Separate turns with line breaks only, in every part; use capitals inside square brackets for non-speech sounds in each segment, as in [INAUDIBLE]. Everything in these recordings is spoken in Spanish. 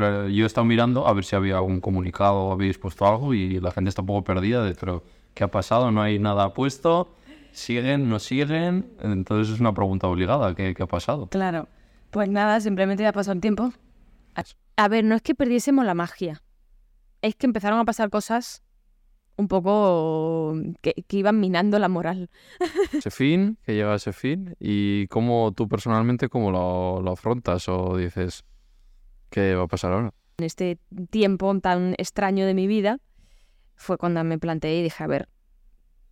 Yo he estado mirando a ver si había algún comunicado o habéis puesto algo y la gente está un poco perdida de, pero ¿qué ha pasado? No hay nada puesto. ¿Siguen? ¿No siguen? Entonces es una pregunta obligada. ¿Qué, qué ha pasado?
Claro. Pues nada, simplemente ha pasado el tiempo. A- A ver, no es que perdiésemos la magia. Es que empezaron a pasar cosas un poco que, que iban minando la moral. [LAUGHS]
Ese fin, que llega ese fin. ¿Y cómo tú personalmente cómo lo, lo afrontas o dices, ¿qué va a pasar ahora?
En este tiempo tan extraño de mi vida fue cuando me planteé y dije, a ver,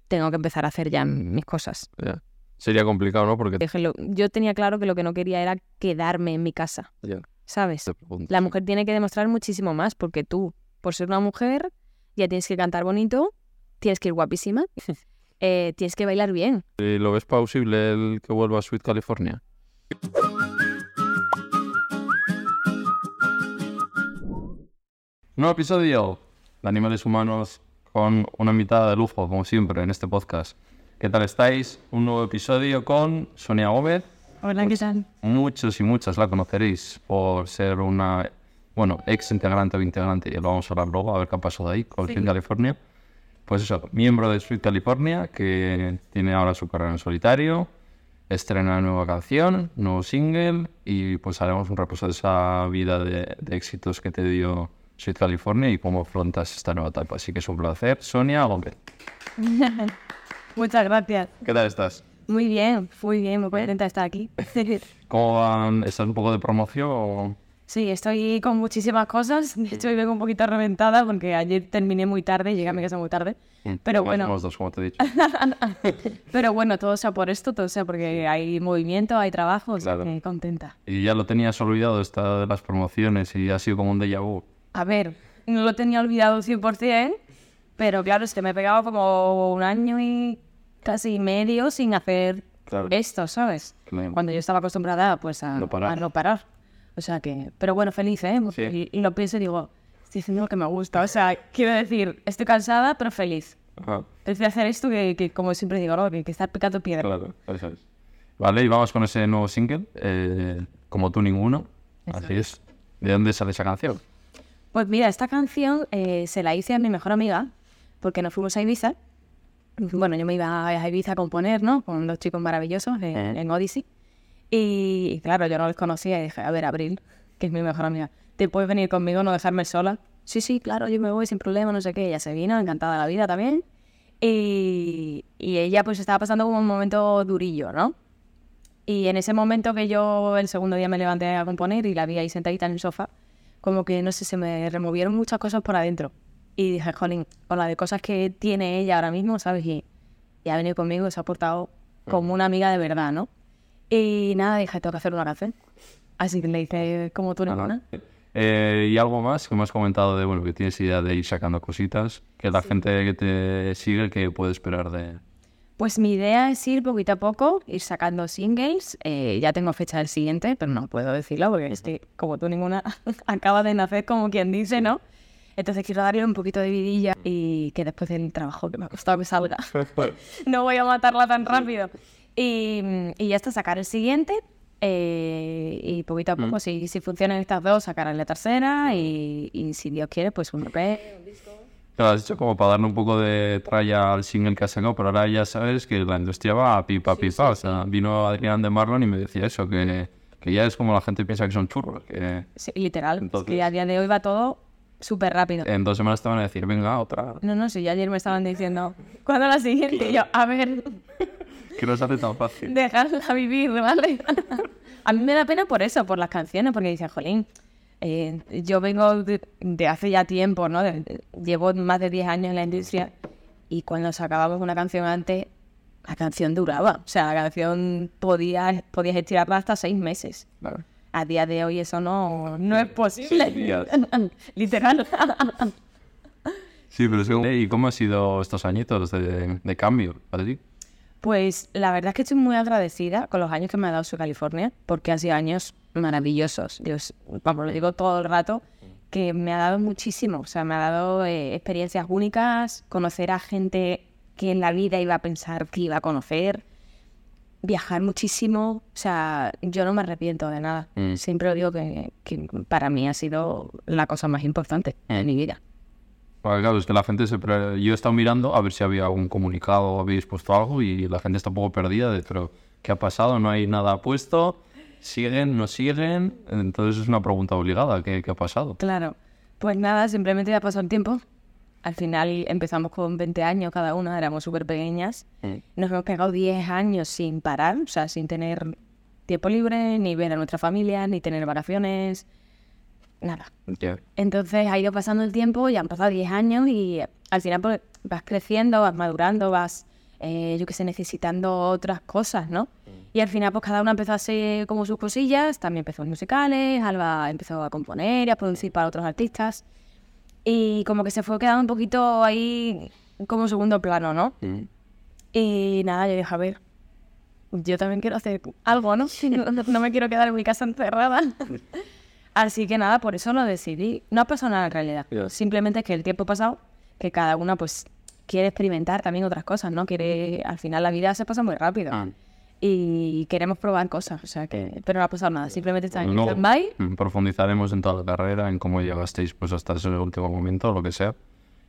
tengo que empezar a hacer ya mis cosas.
Ya. Sería complicado, ¿no? Porque
yo tenía claro que lo que no quería era quedarme en mi casa,
Ya.
¿sabes? La mujer tiene que demostrar muchísimo más porque tú, por ser una mujer, ya tienes que cantar bonito, tienes que ir guapísima, [LAUGHS] eh, tienes que bailar bien.
¿Y ¿Lo ves plausible el que vuelva a Sweet California? Nuevo episodio de Animales Humanos con una invitada de lujo, como siempre, en este podcast. ¿Qué tal estáis? Un nuevo episodio con Sonia Gómez.
Hola, ¿qué tal?
Muchos y muchas la conoceréis por ser una, bueno, ex integrante o integrante, ya lo vamos a hablar luego, a ver qué ha pasado ahí con Sweet California. Pues eso, miembro de Sweet California, que tiene ahora su carrera en solitario, estrena nueva canción, nuevo single, y pues haremos un repaso de esa vida de, de éxitos que te dio Sweet California y cómo afrontas esta nueva etapa. Así que es un placer. Sonia Gómez, [LAUGHS]
Muchas gracias.
¿qué tal estás?
Muy bien, muy bien, muy contenta de estar aquí. [LAUGHS]
¿Cómo van? ¿Estás un poco de promoción o...?
Sí, estoy con muchísimas cosas. De hecho, hoy vengo un poquito reventada porque ayer terminé muy tarde, llegué a mi casa muy tarde. Pero
Como
bueno,
dos, como te he dicho. [LAUGHS]
pero bueno, todo sea por esto, todo sea porque hay movimiento, hay trabajo, o sea
Claro.
que contenta.
Y ya lo tenías olvidado esta de las promociones y ha sido como un déjà vu.
A ver, no lo tenía olvidado 100%, pero claro, es que me he pegado como un año y casi medio sin hacer
Claro.
esto, ¿sabes?
Claro.
Cuando yo estaba acostumbrada pues a
No parar.
a no parar. O sea que, pero bueno, feliz, ¿eh?
Sí.
Y, y lo pienso y digo, estoy haciendo lo que me gusta. O sea, quiero decir, estoy cansada, pero feliz.
Ajá,
Prefiero hacer esto que, que, como siempre digo, ¿no? que, que estar picando piedra.
claro, eso es. Vale, y vamos con ese nuevo single, eh, Como tú ninguno. Así es. ¿De dónde sale esa canción?
Pues mira, esta canción eh, se la hice a mi mejor amiga porque nos fuimos a Ibiza. Bueno, yo me iba a Ibiza a componer, ¿no? Con dos chicos maravillosos en,
Eh.
en Odyssey. Y, y claro, yo no les conocía y dije, a ver, Abril, que es mi mejor amiga, ¿te puedes venir conmigo, no dejarme sola? Sí, sí, claro, yo me voy sin problema, no sé qué. Ella se vino, encantada de la vida también. Y, y ella pues estaba pasando como un momento durillo, ¿no? Y en ese momento que yo el segundo día me levanté a componer y la vi ahí sentadita en el sofá, como que, no sé, se me removieron muchas cosas por adentro. Y dije, jolín, con la de cosas que tiene ella ahora mismo, ¿sabes? Y, y ha venido conmigo se ha portado como una amiga de verdad, ¿no? Y nada, dije, tengo que hacer una canción. Así que le hice como tú ninguna.
Eh, y algo más que me has comentado de, bueno, que tienes idea de ir sacando cositas, que la gente que te sigue, que puede esperar de...
Pues mi idea es ir poquito a poco, ir sacando singles. Eh, ya tengo fecha del siguiente, pero no puedo decirlo porque es que, como tú ninguna, [LAUGHS] acaba de nacer, como quien dice, ¿no? Entonces quiero darle un poquito de vidilla y que después del trabajo que me ha costado que salga, [LAUGHS] [LAUGHS] no voy a matarla tan rápido. Y, y ya está, sacar el siguiente. eh, y poquito a poco, si, si funcionan estas dos, sacaré la tercera. Y, y si Dios quiere, pues un EP.
Claro, has dicho como para darle un poco de tralla al single que has sacado, pero ahora ya sabes que la industria va a pipa, pipa. o sea, vino Adrián de Marlon y me decía eso, que, que ya es como la gente piensa que son churros, que
Sí, literal.
Entonces-
Es que a día de hoy va todo súper rápido.
en dos semanas te van a decir, venga, otra,
No, no, ya ayer me estaban diciendo, ¿cuándo la siguiente? Y yo, a ver, [LAUGHS]
que no se hace tan fácil. [LAUGHS]
dejadla vivir, ¿vale? [LAUGHS] a mí me da pena por eso, por las canciones, porque dicen, jolín, eh, yo vengo de, de hace ya tiempo, ¿no? De- de- llevo más de 10 años en la industria y cuando sacábamos una canción antes, la canción duraba. O sea, la canción podías, podías estirarla hasta seis meses.
Claro.
A día de hoy eso no, no es posible. [LAUGHS] Literal.
Sí, pero ¿Y cómo han sido estos añitos de, de cambio para ti?
Pues la verdad es que estoy muy agradecida con los años que me ha dado su California, porque sido años maravillosos. Yo, vamos, lo digo todo el rato, que me ha dado muchísimo. O sea, me ha dado eh, experiencias únicas, conocer a gente que en la vida iba a pensar que iba a conocer. viajar muchísimo. O sea, yo no me arrepiento de nada.
Mm.
Siempre lo digo que, que para mí ha sido la cosa más importante en mi vida.
Porque, claro, es que la gente se... pre- Yo he estado mirando a ver si había algún comunicado o habéis puesto algo y la gente está un poco perdida de, pero ¿qué ha pasado? No hay nada puesto. ¿Siguen? ¿No siguen? Entonces es una pregunta obligada. ¿Qué, qué ha pasado?
Claro. Pues nada, simplemente ya pasó el tiempo. Al final empezamos con 20 años cada una, éramos súper pequeñas. Nos hemos pegado 10 años sin parar, o sea, sin tener tiempo libre, ni ver a nuestra familia, ni tener vacaciones, nada. Entonces ha ido pasando el tiempo, ya han pasado 10 años y al final pues, vas creciendo, vas madurando, vas, eh, yo qué sé, necesitando otras cosas, ¿no? Y al final pues cada una empezó a hacer como sus cosillas, también empezó en musicales, Alba empezó a componer y a producir para otros artistas y como que se fue quedando un poquito ahí como segundo plano, ¿no? Y nada, yo dije, a ver, yo también quiero hacer algo, ¿no? [LAUGHS] No, no me quiero quedar en mi casa encerrada. [LAUGHS] Así que nada, por eso lo decidí. No ha pasado nada en realidad.
Ya.
Simplemente es que el tiempo pasado, que cada una pues quiere experimentar también otras cosas, ¿no? Quiere, al final la vida se pasa muy rápido.
Ah.
Y queremos probar cosas, o sea que... Pero no ha pasado nada, simplemente está en
Luego,
stand-by.
mm, profundizaremos en toda la carrera, en cómo llegasteis pues hasta ese último momento, lo que sea.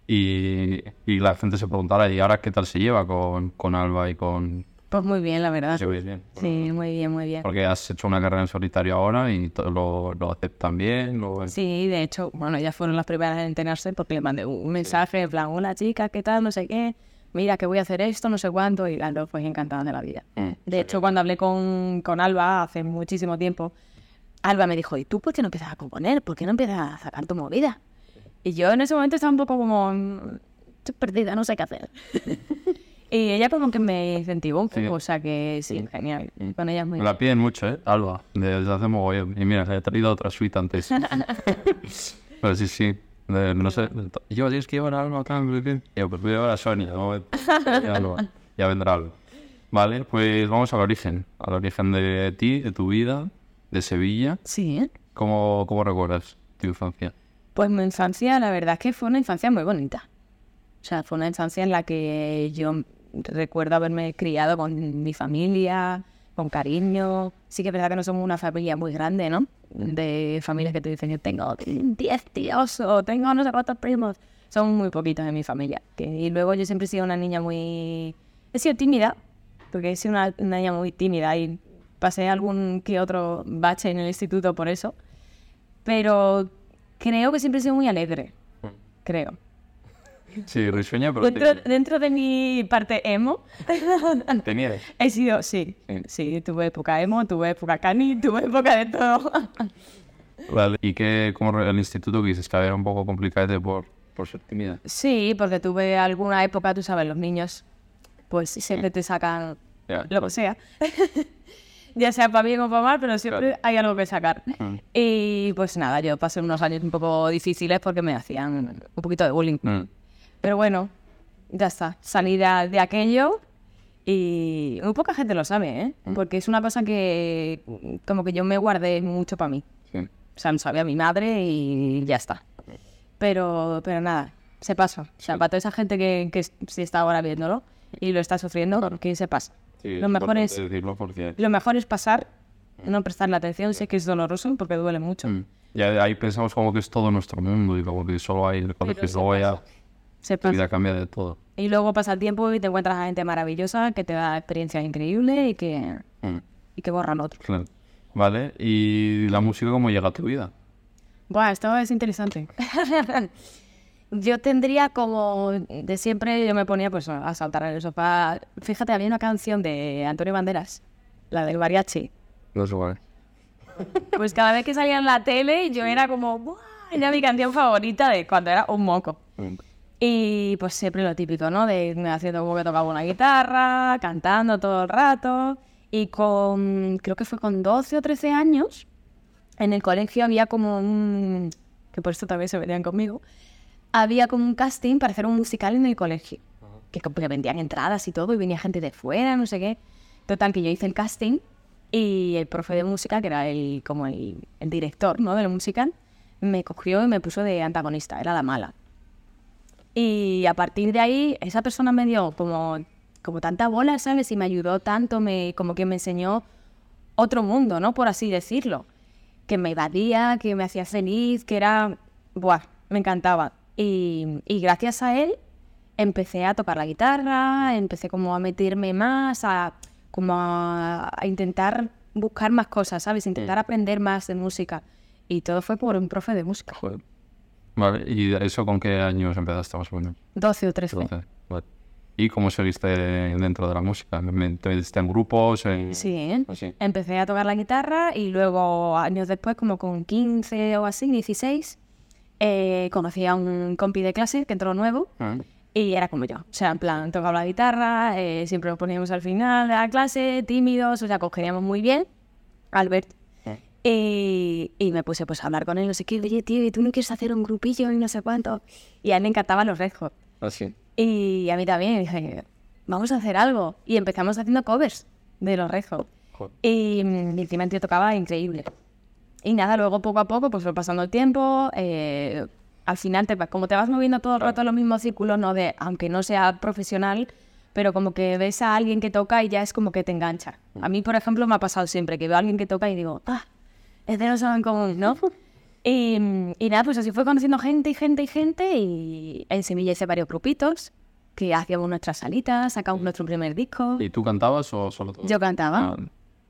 Y, y la gente se preguntará, ¿y ahora qué tal se lleva con, con Alba y con...
Pues muy bien, la verdad.
¿Se veis bien?
Sí, muy bien, muy bien.
Porque has hecho una carrera en solitario ahora y lo, lo aceptan bien. Lo...
Sí, de hecho, bueno, ellas fueron las primeras en enterarse porque le mandé un mensaje en plan, hola chica, ¿qué tal? No sé qué. Mira que voy a hacer esto, no sé cuánto. Y las dos pues encantadas de la vida.
Mm,
De hecho, cuando hablé con, con Alba hace muchísimo tiempo, Alba me dijo, ¿y tú por qué no empiezas a componer? ¿Por qué no empiezas a sacar tu movida? Y yo en ese momento estaba un poco como, "Mm, estoy perdida, no sé qué hacer. [LAUGHS] y ella como que me incentivó un poco,
Sí.
o sea que sí, genial. Con ella es muy
Me la piden mucho, ¿eh? Alba, desde hace mogollón. Y mira, le he traído otra suite antes. [LAUGHS] Pero sí, sí. De- no sé. Yo, tienes que llevar a Alba acá. yo, pues voy a llevar a Sonia. ¿no? [LAUGHS] Ya. Ya vendrá Alba. Vale, pues vamos al origen. Al origen de ti, de tu vida, de Sevilla.
Sí.
¿Cómo, cómo recuerdas tu infancia?
Pues mi infancia, la verdad es que fue una infancia muy bonita. O sea, fue una infancia en la que yo recuerdo haberme criado con mi familia, con cariño. Sí que es verdad que no somos una familia muy grande, ¿no? De familias que te dicen que tengo 10 tíos o tengo no sé cuántos primos. Son muy poquitos en mi familia. Que- y luego yo siempre he sido una niña muy... He sido tímida, porque he sido una, una niña muy tímida y pasé algún que otro bache en el instituto por eso. Pero creo que siempre he sido muy alegre. Creo.
Sí, risueña, pero
Dentro, dentro de mi parte emo, [LAUGHS]
tenía.
he sido, sí,
Sí.
sí, tuve época emo, tuve época cani, tuve época de todo. [LAUGHS]
Vale. ¿Y qué, como el instituto que dices que era un poco complicado por, por ser tímida?
Sí, porque tuve alguna época, tú sabes, los niños, pues siempre te sacan
Ya.
lo que sea. [LAUGHS] ya sea para bien o para mal, pero siempre
Claro.
hay algo que sacar.
Mm.
Y pues nada, yo pasé unos años un poco difíciles porque me hacían un poquito de bullying.
Mm.
Pero bueno, ya está. Salí de, aquello y muy poca gente lo sabe, ¿eh? Porque es una cosa que mm, como que yo me guardé mucho para mí.
Sí.
O sea, lo sabía mi madre y ya está. Pero, pero nada, se pasa. O sea, para toda esa gente que, que sí está ahora viéndolo y lo está sufriendo, que se pasa.
Sí,
lo, mejor es,
porque...
lo mejor es pasar, no prestarle atención. Sé que es doloroso porque duele mucho.
Mm. Ya ahí pensamos como que es todo nuestro mundo y como que solo hay el colegio y luego ya
Se
la
pasa.
vida cambia de todo.
Y luego pasa el tiempo y te encuentras a gente maravillosa que te da experiencias increíbles y que,
Mm.
y que borran.
Claro. Vale, ¿y la música cómo llega a tu vida?
Buah, esto es interesante. [LAUGHS] yo tendría como de siempre, yo me ponía pues a saltar en el sofá. Fíjate, había una canción de Antonio Banderas, la del mariachi.
No sé cuál.
Pues cada vez que salía en la tele, yo era como, ¡buah! Era mi canción favorita de cuando era un moco. Y pues siempre lo típico, ¿no? De haciendo como que tocaba una guitarra, cantando todo el rato. Y con, creo que fue con 12 o 13 años, en el colegio había como un, que por esto también se venían conmigo, había como un casting para hacer un musical en el colegio. Que que vendían entradas y todo, y venía gente de fuera, no sé qué. Total, que yo hice el casting y el profe de música, que era el, como el, el director, ¿no? Del musical, me cogió y me puso de antagonista, era la mala. Y a partir de ahí, esa persona me dio como, como tanta bola, ¿sabes? Y me ayudó tanto, me, como que me enseñó otro mundo, ¿no? Por así decirlo. Que me evadía, que me hacía feliz, que era... Buah, me encantaba. Y, y gracias a él empecé a tocar la guitarra, empecé como a meterme más, a como a, a intentar buscar más cosas, ¿sabes? Intentar aprender más de música. Y todo fue por un profe de música.
Joder. Vale, ¿y eso con qué años empezaste más o menos?
12 o 13.
Entonces, vale. ¿Y cómo seguiste dentro de la música? ¿Me- ¿Te metiste en grupos? En...
Sí.
Así.
Empecé a tocar la guitarra y luego, años después, como con 15 o así, 16, eh, conocí a un compi de clase que entró nuevo
Ah,
y era como yo. O sea, en plan, tocaba la guitarra, eh, siempre nos poníamos al final de la clase, tímidos, o sea, cogíamos muy bien. Albert.
Ah.
Y, y me puse pues a hablar con él, no sé qué, oye, tío, ¿y tú no quieres hacer un grupillo y no sé cuánto? Y a él le encantaban los Red Hot.
Así.
Y a mí también, dije, vamos a hacer algo. Y empezamos haciendo covers de los Red Hot. Y, mm, y encima el tío tocaba increíble. Y nada, luego poco a poco, pues fue pasando el tiempo. eh, al final, te, como te vas moviendo todo el rato en los mismos círculos, no de, aunque no sea profesional, pero como que ves a alguien que toca y ya es como que te engancha. A mí, por ejemplo, me ha pasado siempre que veo a alguien que toca y digo, ah, es de nosotros en común, ¿no? [LAUGHS] Y, y nada, pues así fue conociendo gente y gente y gente. Y en Sevilla hice varios grupitos que hacíamos nuestras salitas, sacamos nuestro primer disco.
¿Y tú cantabas o solo tú?
Yo cantaba.
Ah,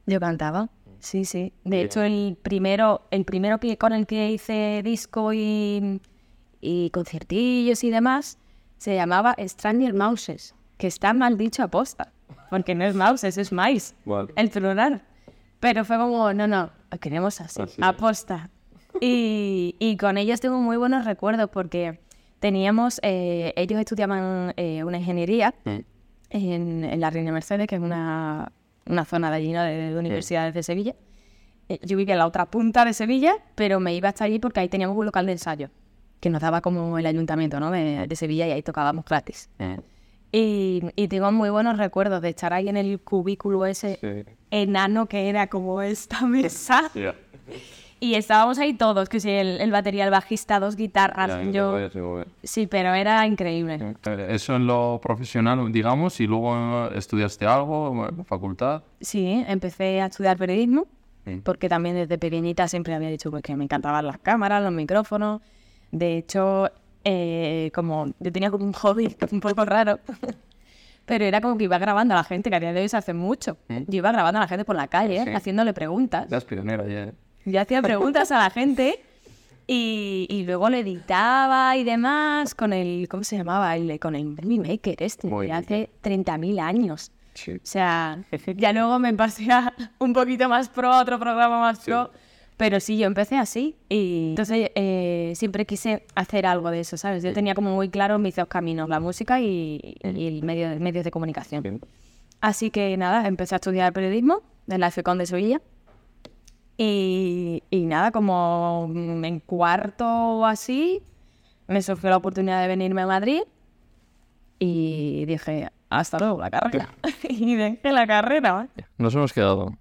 Yo cantaba, sí, sí. De hecho, el primero, el primero que, con el que hice disco y, y conciertillos y demás se llamaba Stranger Mouses, que está mal dicho aposta, porque no es mouses, es mice,
Vale.
el plural. Pero fue como, no, no, queremos así,
Así.
aposta. Y, y con ellos tengo muy buenos recuerdos porque teníamos, eh, ellos estudiaban eh, una ingeniería
Mm.
en, en la Reina Mercedes, que es una, una zona de allí, ¿no? de, de universidades de Sevilla. Eh, Yo vivía en la otra punta de Sevilla, pero me iba hasta allí porque ahí teníamos un local de ensayo, que nos daba como el ayuntamiento ¿no? de, de Sevilla y ahí tocábamos gratis.
Mm.
Y, y tengo muy buenos recuerdos de estar ahí en el cubículo ese
Sí.
enano que era como esta mesa. [LAUGHS]
Ya.
Y estábamos ahí todos, que sí, el, el batería, el bajista, dos guitarras, yo... Sí, pero era increíble.
Eh, Eso en lo profesional, digamos, y luego estudiaste algo, en facultad.
Sí, empecé a estudiar periodismo,
Mm.
porque también desde pequeñita siempre había dicho pues, que me encantaban las cámaras, los micrófonos. De hecho, eh, como yo tenía como un hobby [LAUGHS] un poco raro, pero era como que iba grabando a la gente, que a día de hoy se hace mucho. Yo iba grabando a la gente por la calle,
Sí.
haciéndole preguntas.
Ya es pionera, ya. ¿eh?
Yo hacía preguntas a la gente y, y luego lo editaba y demás con el, ¿cómo se llamaba? El, con el Movie Maker este,
Muy
de
bien.
hace 30.000 años.
Sí.
O sea, ya luego me pasé a un poquito más pro, a otro programa más pro. Pero sí, yo empecé así. Y entonces eh, siempre quise hacer algo de eso, ¿sabes? Yo tenía como muy claro mis dos caminos, la música y, y el medio, medios de comunicación.
Bien.
Así que nada, empecé a estudiar periodismo en la FECON de Sevilla. Y, y nada, como en cuarto o así, me surgió la oportunidad de venirme a Madrid y dije, hasta luego la carrera. [LAUGHS] y dejé la carrera.
Nos hemos quedado.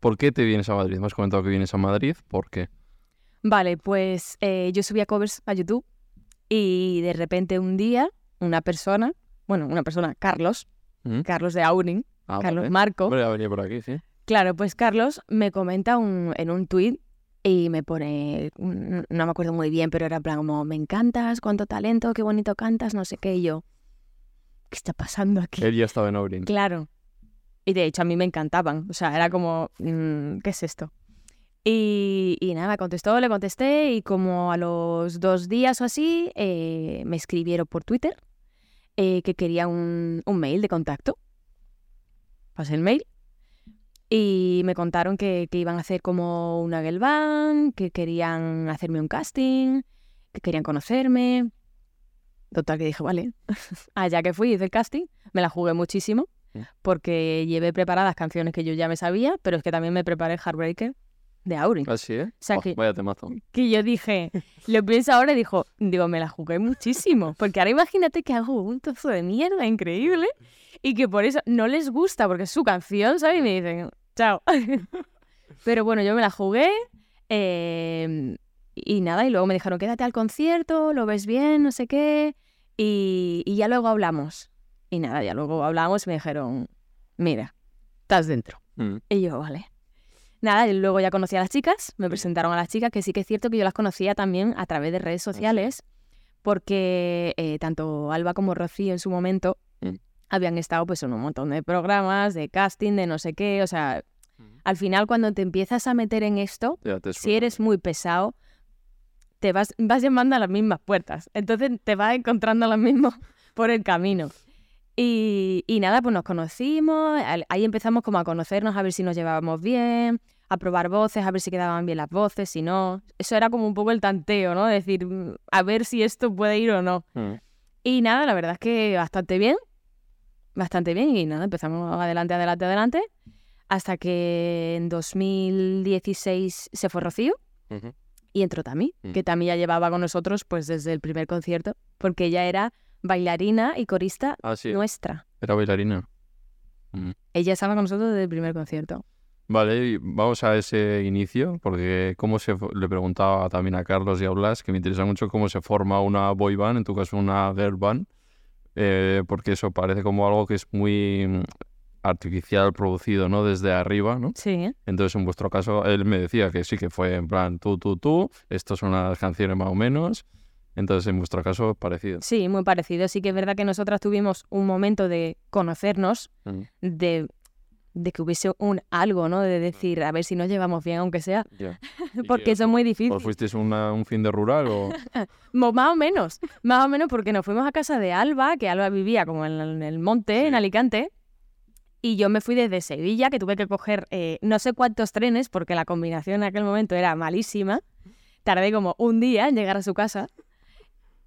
¿Por qué te vienes a Madrid? Me has comentado que vienes a Madrid. ¿Por qué?
Vale, pues eh, yo subía covers a YouTube y de repente un día una persona, bueno, una persona, Carlos,
¿Mm?
Carlos de Aurin,
Ah,
Carlos
vale.
Marco,
Hombre, venía por aquí, sí.
Claro, pues Carlos me comenta un- en un tuit y me pone, no me acuerdo muy bien, pero era en plan como, me encantas, cuánto talento, qué bonito cantas, no sé qué, y yo, ¿qué está pasando aquí?
Él ya estaba en Aurin.
Claro. Y de hecho a mí me encantaban, o sea, era como, mm, ¿qué es esto? Y, y nada, me contestó, le contesté y como a los dos días o así eh, me escribieron por Twitter eh, que quería un, un mail de contacto. Pasé el mail y me contaron que, que iban a hacer como una girl que querían hacerme un casting, que querían conocerme. Total, que dije, vale. [LAUGHS] Allá que fui, hice el casting, me la jugué muchísimo. Porque llevé preparadas canciones que yo ya me sabía, pero es que también me preparé Heartbreaker de Aurin.
Ah, sí, ¿eh?
sea
Oh,
que-
Vaya temazo.
Que yo dije, lo pienso ahora y dijo, digo, me la jugué muchísimo. Porque ahora imagínate que hago un trozo de mierda increíble y que por eso no les gusta porque es su canción, ¿sabes? Y me dicen, chao. [LAUGHS] Pero bueno, yo me la jugué eh, y nada, y luego me dijeron, quédate al concierto, lo ves bien, no sé qué, y, y ya luego hablamos. Y nada, ya luego hablamos y me dijeron, mira, estás dentro.
Mm.
Y yo, vale. Nada, y luego ya conocí a las chicas, me presentaron a las chicas, que sí que es cierto que yo las conocía también a través de redes sociales, porque eh, tanto Alba como Rocío en su momento
Mm.
habían estado pues en un montón de programas, de casting, de no sé qué, o sea, al final cuando te empiezas a meter en esto, si eres muy pesado, te vas, vas llamando a las mismas puertas. Entonces te vas encontrando a las mismas [LAUGHS] por el camino. Y, y nada, pues nos conocimos, ahí empezamos como a conocernos, a ver si nos llevábamos bien, a probar voces, a ver si quedaban bien las voces, si no. Eso era como un poco el tanteo, ¿no? Decir, mm, a ver si esto puede ir o no.
Mm.
Y nada, la verdad es que bastante bien, bastante bien. Y nada, empezamos adelante, adelante, adelante, hasta que en 2016 se fue Rocío
Ujú.
y entró Tami,
Mm.
que Tami ya llevaba con nosotros pues desde el primer concierto, porque ella era bailarina y corista
Ah, sí.
nuestra.
Era bailarina.
Ella estaba con nosotros desde el primer concierto.
Vale, y vamos a ese inicio, porque cómo se le preguntaba también a Carlos y a Blas, que me interesa mucho cómo se forma una boy band, en tu caso una girl band, eh, porque eso parece como algo que es muy mm, artificial producido, ¿no? Desde arriba, ¿no?
Sí.
Entonces, en vuestro caso, él me decía que sí, que fue en plan tú, tú, tú, estas son las canciones más o menos. Entonces, en vuestro caso, parecido.
sí, muy parecido. Sí que es verdad que nosotras tuvimos un momento de conocernos,
Mm,
de, de que hubiese un algo, ¿no? De decir, a ver si nos llevamos bien, aunque sea,
ya. [LAUGHS] ¿Y
porque eso es muy difícil.
¿Os fuisteis una- un fin de rural o...? [LAUGHS]
Más o menos, más o menos porque nos fuimos a casa de Alba, que Alba vivía como en el, en el monte, en
Sí.
Alicante, y yo me fui desde Sevilla, que tuve que coger eh, no sé cuántos trenes, porque la combinación en aquel momento era malísima. Tardé como un día en llegar a su casa.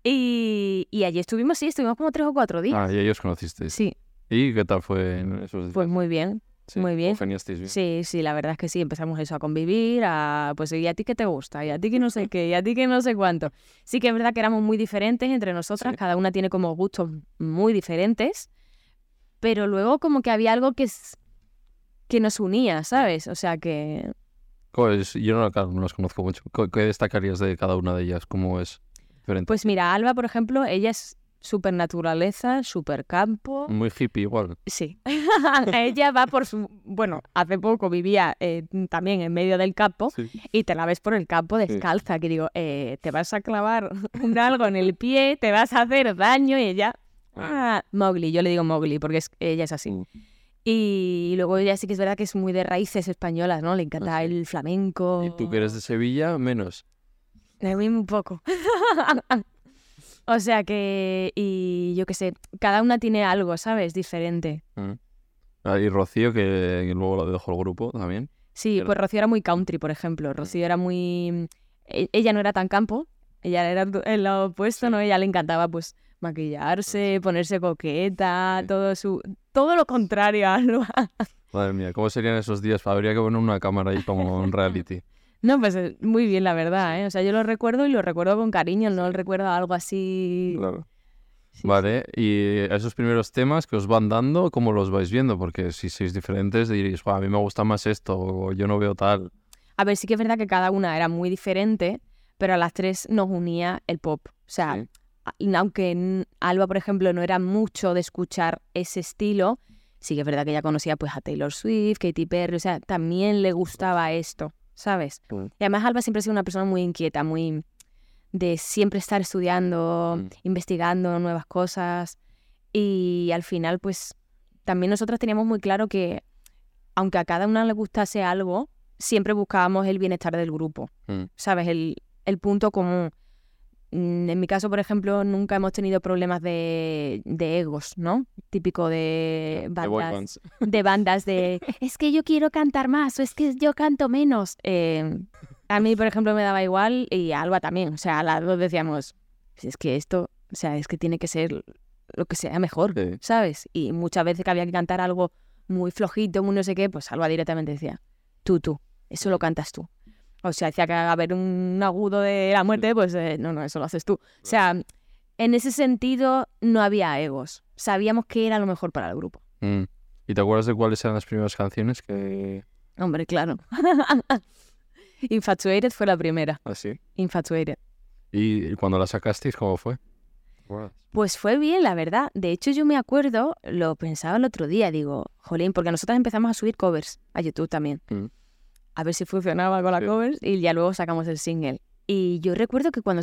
Y, y allí estuvimos, sí, estuvimos como tres o cuatro días.
Ah, y ellos conocisteis.
Sí,
¿Y qué tal fue en esos días?
pues muy bien.
Sí,
muy bien.
bien.
Sí, sí, la verdad es que sí, empezamos eso a convivir, a pues y a ti qué te gusta, y a ti que no sé [LAUGHS] qué, y a ti que no sé cuánto. Sí que es verdad que éramos muy diferentes entre nosotras,
Sí.
cada una tiene como gustos muy diferentes, pero luego como que había algo que es que nos unía, ¿sabes? O sea que
¿Cómo es? Yo no, claro, no las conozco mucho. ¿Qué qué destacarías de cada una de ellas? ¿Cómo es diferente?
pues mira, Alba, por ejemplo, ella es súper naturaleza, súper campo.
Muy hippie igual.
Sí. [LAUGHS] ella va por su, bueno, hace poco vivía eh, también en medio del campo
Sí.
y te la ves por el campo descalza, que digo, eh, te vas a clavar [LAUGHS] un algo en el pie, te vas a hacer daño y ella, ah, Mowgli, yo le digo Mowgli porque es, ella es así.
Mm.
Y luego ella sí que es verdad que es muy de raíces españolas, ¿no? Le encanta
Ah,
el flamenco.
Y tú que eres de Sevilla, menos. [LAUGHS]
A mí un poco. [LAUGHS] o sea que, y yo qué sé, cada una tiene algo, ¿sabes? Diferente.
Mm. Ah, y Rocío, que, que luego lo dejó el grupo también.
Sí, pues Rocío era muy country, por ejemplo. Rocío era muy... e- Ella no era tan campo, ella era en lo opuesto. ¿no? Ella le encantaba, pues, maquillarse, ponerse coqueta,
Sí.
todo su... Todo lo contrario a Alba.
Madre mía, ¿cómo serían esos días? Habría que poner una cámara ahí como un reality. [LAUGHS]
No, pues eh, muy bien, la verdad, ¿eh? O sea, yo lo recuerdo y lo recuerdo con cariño, no lo recuerdo algo así...
Claro.
Sí,
Vale, y esos primeros temas que os van dando, ¿cómo los vais viendo? Porque si sois diferentes diréis, "Buah, a mí me gusta más esto, o yo no veo tal.
A ver, sí que es verdad que cada una era muy diferente, pero a las tres nos unía el pop. O sea,
Sí.
aunque Alba, por ejemplo, no era mucho de escuchar ese estilo, sí que es verdad que ella conocía pues a Taylor Swift, Katy Perry, o sea, también le gustaba esto, ¿sabes?
Mm.
Y además Alba siempre ha sido una persona muy inquieta, muy de siempre estar estudiando,
Mm.
investigando nuevas cosas y al final pues también nosotras teníamos muy claro que aunque a cada una le gustase algo, siempre buscábamos el bienestar del grupo,
Mm.
¿sabes? El, el punto común. Mm, En mi caso, por ejemplo, nunca hemos tenido problemas de, de egos, ¿no? Típico de
boy
bandas,
bands.
de bandas de [LAUGHS] es que yo quiero cantar más o es que yo canto menos. Eh, a mí, por ejemplo, me daba igual y a Alba también. O sea, a las dos decíamos, "Si es que esto, o sea, es que tiene que ser lo que sea mejor,
Sí.
¿sabes? Y muchas veces que había que cantar algo muy flojito, muy no sé qué, pues Alba directamente decía, tú, tú, eso lo cantas tú. O sea, decía que haber un agudo de la muerte, pues eh, no, no, eso lo haces tú. O sea, en ese sentido no había egos. Sabíamos que era lo mejor para el grupo.
Mm. ¿Y te acuerdas de cuáles eran las primeras canciones que...?
Hombre, claro. [LAUGHS] Infatuated fue la primera.
Así.
Infatuated.
¿Y cuando la sacasteis, cómo fue?
Pues fue bien, la verdad. De hecho, yo me acuerdo, lo pensaba el otro día, digo, jolín, porque nosotros empezamos a subir covers a YouTube también.
Mm.
A ver si funcionaba con las
Sí.
covers y ya luego sacamos el single. Y yo recuerdo que cuando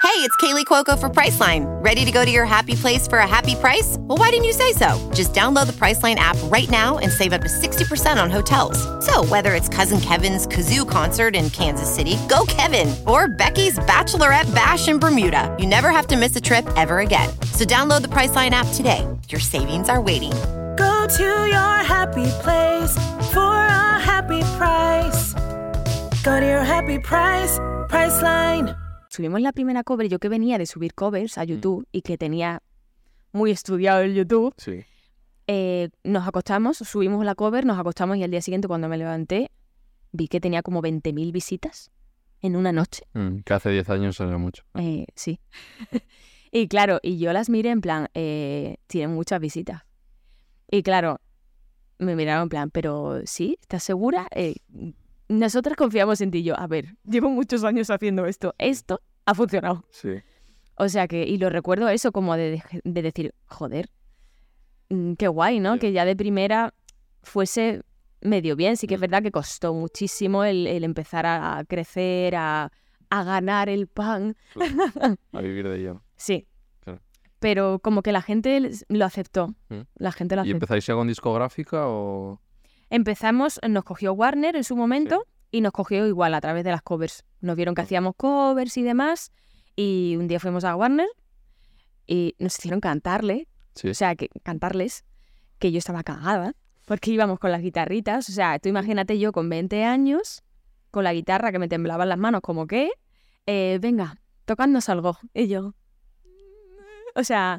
Hey, it's Kaylee Cuoco for Priceline. Ready to go to your happy place for a happy price? Well, why didn't you say so? Just download the Priceline app right now and save up to 60% on hotels. So, whether it's Cousin Kevin's Kazoo concert in Kansas City, go Kevin, or Becky's Bachelorette Bash in Bermuda, you never have to miss a trip ever again. So, download the Priceline app today. Your savings are waiting.
Go to your happy place for a happy price. Go to your happy price, Priceline.
subimos la primera cover, yo que venía de subir covers a YouTube y que tenía muy estudiado el YouTube,
Sí.
eh, nos acostamos, subimos la cover, nos acostamos y al día siguiente cuando me levanté vi que tenía como 20.000 visitas en una noche.
Mm, que hace 10 años era mucho.
Eh, sí. [LAUGHS] y claro, y yo las miré en plan, eh, tienen muchas visitas. Y claro, me miraron en plan, pero sí, ¿estás segura? Eh, nosotras confiamos en ti. Y Yo, a ver, llevo muchos años haciendo esto. Esto ha funcionado.
Sí.
O sea que, y lo recuerdo eso como de, de decir, joder, mm, qué guay, ¿no? Que ya de primera fuese medio bien. Sí que es
Mm.
verdad que costó muchísimo el, el empezar a crecer, a, a ganar el pan.
A vivir de ello. [LAUGHS]
Sí. Pero como que la gente lo aceptó.
Mm.
La gente lo
¿Y
aceptó.
empezáis ya con discográfica o...?
Empezamos, nos cogió Warner en su momento y nos cogió igual a través de las covers. Nos vieron que hacíamos covers y demás. Y un día fuimos a Warner y nos hicieron cantarle
Sí.
o sea, que cantarles, que yo estaba cagada, porque íbamos con las guitarritas, o sea, tú imagínate yo con 20 años, con la guitarra que me temblaban las manos, como que, eh, venga, tocadnos algo, y yo, o sea,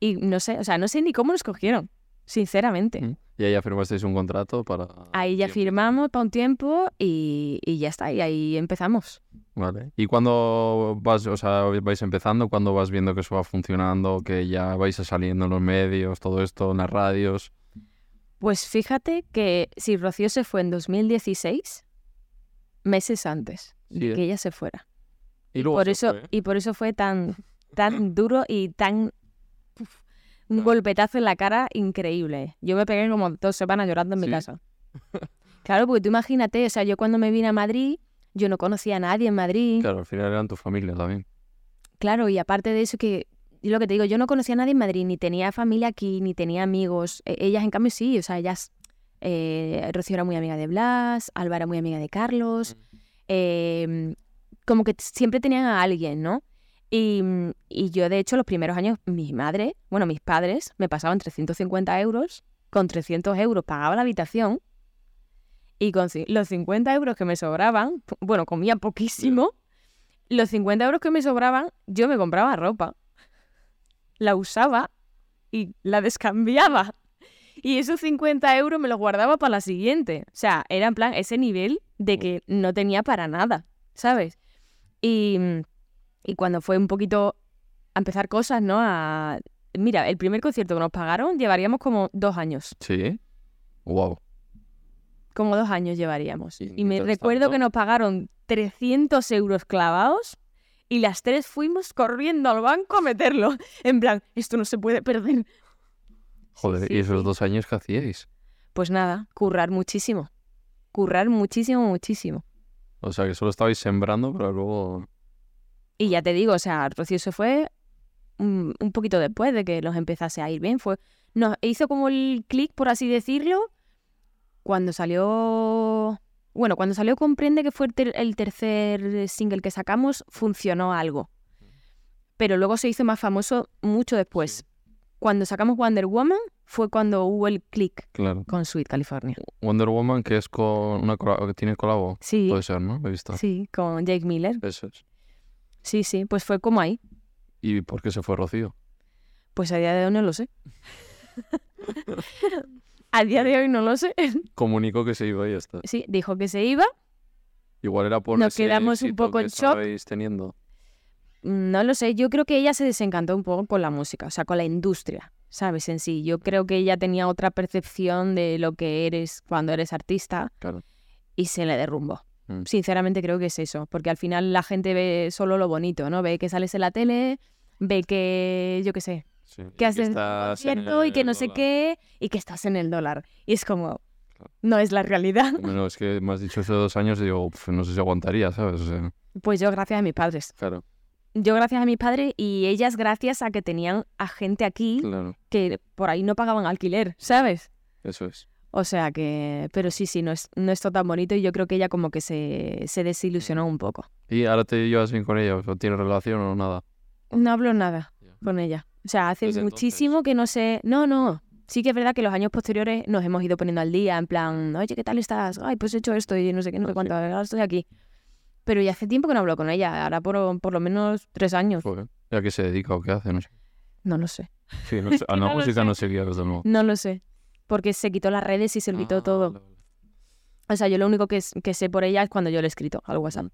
y no sé, o sea, no sé ni cómo nos cogieron, sinceramente.
Mm. Y ahí ya firmasteis un contrato para...
Ahí ya
tiempo.
firmamos para un tiempo y, y ya está, y ahí empezamos.
Vale. ¿Y cuando vas, o sea, vais empezando, cuando vas viendo que eso va funcionando, que ya vais saliendo en los medios, todo esto, en las radios?
Pues fíjate que si Rocío se fue en 2016, meses antes
Sí, ¿eh?
que ella se fuera.
Y luego
por
se
eso
fue, ¿eh?
y por eso fue tan tan duro y tan uf, un
Claro.
golpetazo en la cara increíble. Yo me pegué como dos semanas llorando en mi casa. [LAUGHS] Claro, porque tú imagínate, o sea, yo cuando me vine a Madrid, yo no conocía a nadie en Madrid. Claro,
Claro, al final eran tu familia también.
y aparte de eso que y lo que te digo, yo no conocía a nadie en Madrid, ni tenía familia aquí, ni tenía amigos. E- ellas en cambio sí, o sea, ellas eh, Rocío era muy amiga de Blas, Alba era muy amiga de Carlos. eh, como que siempre tenían a alguien, ¿no? Y, mm, y yo, de hecho, los primeros años, mi madre, bueno, mis padres, me pasaban 350 euros. Con 300 euros pagaba la habitación. Y con los 50 euros que me sobraban, bueno, comía poquísimo. Los 50 euros que me sobraban, yo me compraba ropa. La usaba y la descambiaba. Y esos 50 euros me los guardaba para la siguiente. O sea, era en plan ese nivel de que no tenía para nada, ¿sabes? Y, y cuando fue un poquito a empezar cosas, ¿no? A... Mira, el primer concierto que nos pagaron llevaríamos como dos años.
Sí. Wow.
Como dos años llevaríamos.
¿Y
Y me recuerdo
tanto?
que nos pagaron 300 euros clavados y las tres fuimos corriendo al banco a meterlo. En plan, esto no se puede perder.
Joder,
sí,
¿y esos
sí.
dos años qué hacíais?
Pues nada, currar muchísimo. Currar muchísimo, muchísimo.
O sea, que solo estabais sembrando, pero luego...
Y ya te digo, o sea, Rocío se fue un, un poquito después de que nos empezase a ir bien. Fue, nos hizo como el clic, por así decirlo, cuando salió... Bueno, cuando salió Comprende, que fue el, ter- el tercer single que sacamos, funcionó algo. Pero luego se hizo más famoso mucho después. Cuando sacamos Wonder Woman fue cuando hubo el clic
Claro.
con Sweet California.
Wonder Woman, que es con una que tiene colabo.
Sí,
Puede ser, ¿no? He visto.
sí, con Jake Miller.
Eso es.
Sí, sí, pues fue como ahí.
¿Y por qué se fue Rocío?
Pues a día de hoy no lo sé. [LAUGHS] a día de hoy no lo sé. [LAUGHS]
Comunicó que se iba y ya está.
Sí, dijo que se iba.
Igual era por
Nos
ese
quedamos un poco en shock.
teniendo.
No lo sé, yo creo que ella se desencantó un poco con la música, o sea, con la industria, ¿sabes? En sí, yo creo que ella tenía otra percepción de lo que eres cuando eres artista
Claro.
y se le derrumbó.
Mm.
Sinceramente creo que es eso, porque al final la gente ve solo lo bonito, ¿no? Ve que sales en la tele, ve que, yo qué sé,
Sí,
que haces concierto y que no sé qué, y que estás en el dólar. Y es como, no es la realidad.
Bueno, es que me has dicho eso dos años y digo, "Uf, no sé si aguantaría, ¿sabes? O sea,
Pues yo gracias a mis padres.
claro,
Yo gracias a mis padres y ellas gracias a que tenían a gente aquí
claro,
que por ahí no pagaban alquiler, ¿sabes?
eso es.
O sea que, pero sí, sí, no es, no es todo tan bonito y yo creo que ella como que se, se desilusionó un poco.
¿Y ahora te llevas bien con ella? ¿O tienes relación o nada?
No hablo nada con ella. O sea, hace
Desde
muchísimo que no sé. No, no. Sí que es verdad que los años posteriores nos hemos ido poniendo al día, en plan, oye, ¿qué tal estás? Ay, pues he hecho esto y no sé qué, no
Ah,
sé
sí.
cuánto, ahora estoy aquí. Pero ya hace tiempo que no hablo con ella, ahora por, por lo menos tres años.
Joder, ¿y a qué se dedica o qué hace? No sé.
No lo sé.
Sí, no [LAUGHS] sé. A la
No lo sé.
no seguía, desde luego.
No lo sé. Porque se quitó las redes y se olvidó
Ah,
todo.
vale, vale.
O sea, yo lo único que, sé por ella es cuando yo le he escrito al WhatsApp. O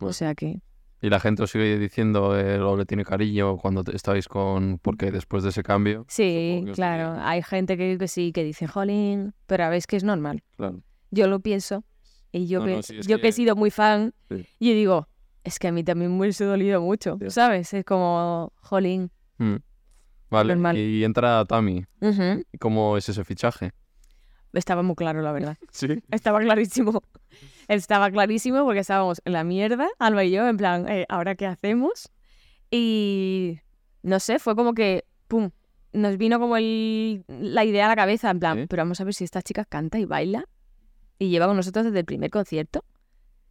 Bueno.
sea que.
Y la gente os sigue diciendo eh, o le tiene cariño cuando estáis con... Porque después de ese cambio...
Sí,
os
claro. Hay gente que, que sí, que dice, jolín, pero a veces que es normal.
Claro.
Yo lo pienso. Y yo,
No,
que,
no, sí, es
yo que...
que-
he sido muy fan,
Sí.
y digo, es que a mí también me hubiese dolido mucho. ¿sabes? Es como, jolín.
Mm. Vale,
Normal.
y entra Tami.
Ujú.
¿Y cómo es ese fichaje?
Estaba muy claro, la verdad. [LAUGHS]
Sí.
Estaba clarísimo. Estaba clarísimo porque estábamos en la mierda, Alba y yo, en plan, eh, ¿ahora qué hacemos? Y no sé, fue como que, pum, nos vino como el, la idea a la cabeza, en plan, pero vamos a ver si esta chica canta y baila y lleva con nosotros desde el primer concierto,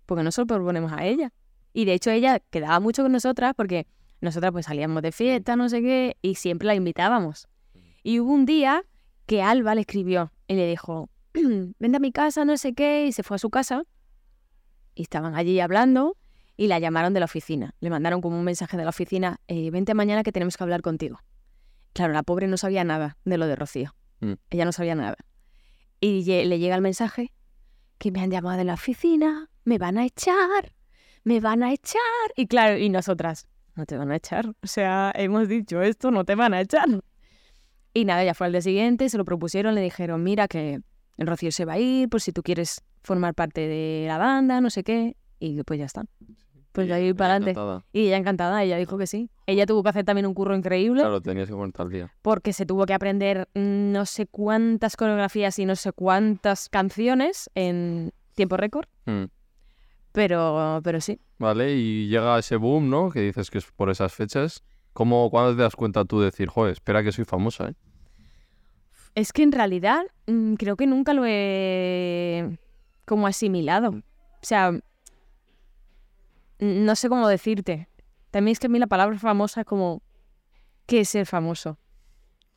porque no solo proponemos a ella. Y de hecho ella quedaba mucho con nosotras porque nosotras pues salíamos de fiesta, no sé qué, y siempre la invitábamos. Y hubo un día que Alba le escribió y le dijo, [CLEARS THROAT] vente a mi casa, no sé qué, y se fue a su casa y estaban allí hablando y la llamaron de la oficina. Le mandaron como un mensaje de la oficina, eh, vente mañana que tenemos que hablar contigo. Claro, la pobre no sabía nada de lo de Rocío.
Mm.
Ella no sabía nada. Y le llega el mensaje que me han llamado de la oficina, me van a echar, me van a echar. Y claro, y nosotras, no te van a echar. O sea, hemos dicho esto, no te van a echar. Y nada, ya fue al día siguiente, se lo propusieron, le dijeron, mira que el Rocío se va a ir, por si tú quieres formar parte de la banda, no sé qué. Y pues ya está. Pues de ahí para adelante.
Encantada.
Y ella encantada, ella dijo que sí. Ella tuvo que hacer también un curro increíble
Claro, tenías que día.
porque se tuvo que aprender mm, no sé cuántas coreografías y no sé cuántas canciones en tiempo récord.
Mm.
Pero, pero sí.
Vale, y llega ese boom, ¿no? Que dices que es por esas fechas. ¿Cómo, ¿Cuándo te das cuenta tú de decir, joder, espera que soy famosa, eh?
Es que en realidad mm, creo que nunca lo he como asimilado. O sea, no sé cómo decirte. También es que a mí la palabra famosa es como, ¿qué es ser famoso?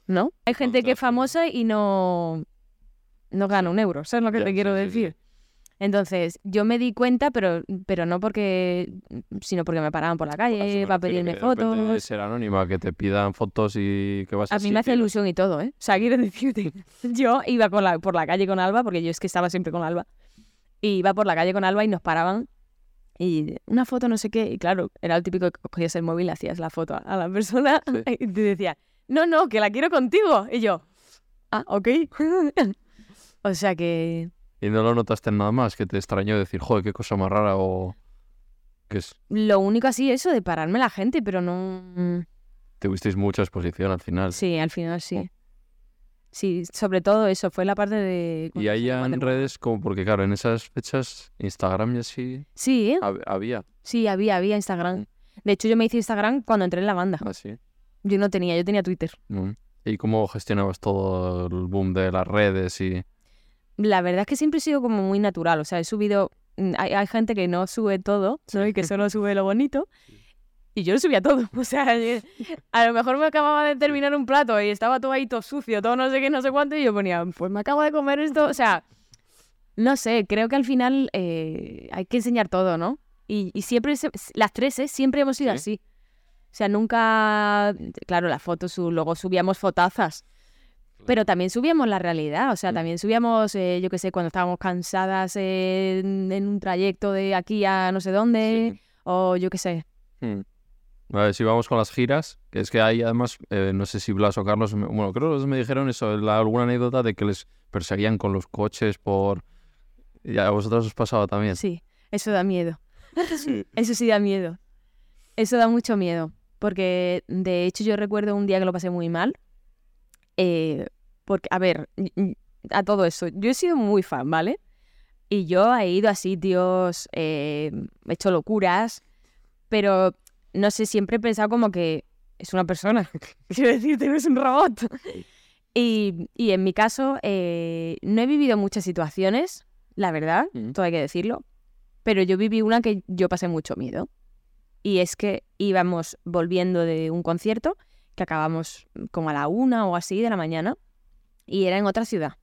¿No? Hay gente que es famosa y no, no gana un euro, ¿sabes lo que
Ya,
te
sí,
quiero
sí, sí.
Entonces, yo me di cuenta, pero, pero no porque, sino porque me paraban por la calle para pedirme fotos.
Ser anónima, que te pidan fotos y que vas
A
a
mí me hace ilusión y todo, ¿eh? O sea, quiero decirte, [LAUGHS] yo iba con la, por la calle con Alba, porque yo es que estaba siempre con Alba, y iba por la calle con Alba y nos paraban y una foto no sé qué, y claro, era el típico que cogías el móvil hacías la foto a- a la persona
Sí. [LAUGHS]
y te decía, no, no, que la quiero contigo. Y yo, ah, ok. [LAUGHS] o sea que
Y no lo notaste en nada más, que te extrañó decir, joder, qué cosa más rara o... Que es...
lo único así, eso de pararme la gente, pero no...
Tuvisteis mucha exposición al final.
Sí, al final sí. Sí, sobre todo eso, fue la parte de...
Y ahí en redes, como porque claro, en esas fechas Instagram y así
Sí, ¿eh?
hab- había.
Sí, había, había Instagram. De hecho, yo me hice Instagram cuando entré en la banda.
Así.
Yo no tenía, yo tenía Twitter.
Mm. ¿Y cómo gestionabas todo el boom de las redes y...
La verdad es que siempre he sido como muy natural. O sea, he subido. mm, Hay, hay gente que no sube todo, ¿no? Y que solo sube lo bonito. Y yo lo subía todo. [LAUGHS] O sea, eh, a lo mejor me acababa de terminar un plato y estaba todo ahí todo sucio, todo no sé qué, no sé cuánto. Y yo ponía, pues me acabo de comer esto. O sea, no sé, creo que al final eh, hay que enseñar todo, ¿no? Y, y siempre, se- las tres, ¿eh? Siempre hemos sido
Sí.
así. O sea, nunca. Claro, las fotos, luego subíamos fotazas. Pero también subíamos la realidad, o sea,
Mm.
también subíamos, eh, yo qué sé, cuando estábamos cansadas en, en un trayecto de aquí a no sé dónde,
Sí.
o yo qué sé.
Mm. Vale, si vamos con las giras, que es que hay además, eh, no sé si Blas o Carlos, me- bueno, creo que me dijeron eso, la- alguna anécdota de que les perseguían con los coches por... Y a vosotros os pasaba también.
Sí, eso da miedo. [LAUGHS] Eso sí da miedo. Eso da mucho miedo. Porque de hecho yo recuerdo un día que lo pasé muy mal. eh, porque, a ver, a todo eso, yo he sido muy fan, ¿vale? Y yo he ido a sitios, eh, he hecho locuras, pero no sé, siempre he pensado como que es una persona. [LAUGHS] Quiero decirte, no es un robot. Y, y en mi caso, eh, no he vivido muchas situaciones, la verdad,
Mm.
todo hay que decirlo, pero yo viví una que yo pasé mucho miedo. Y es que íbamos volviendo de un concierto, que acabamos como a la una o así de la mañana, y era en otra ciudad.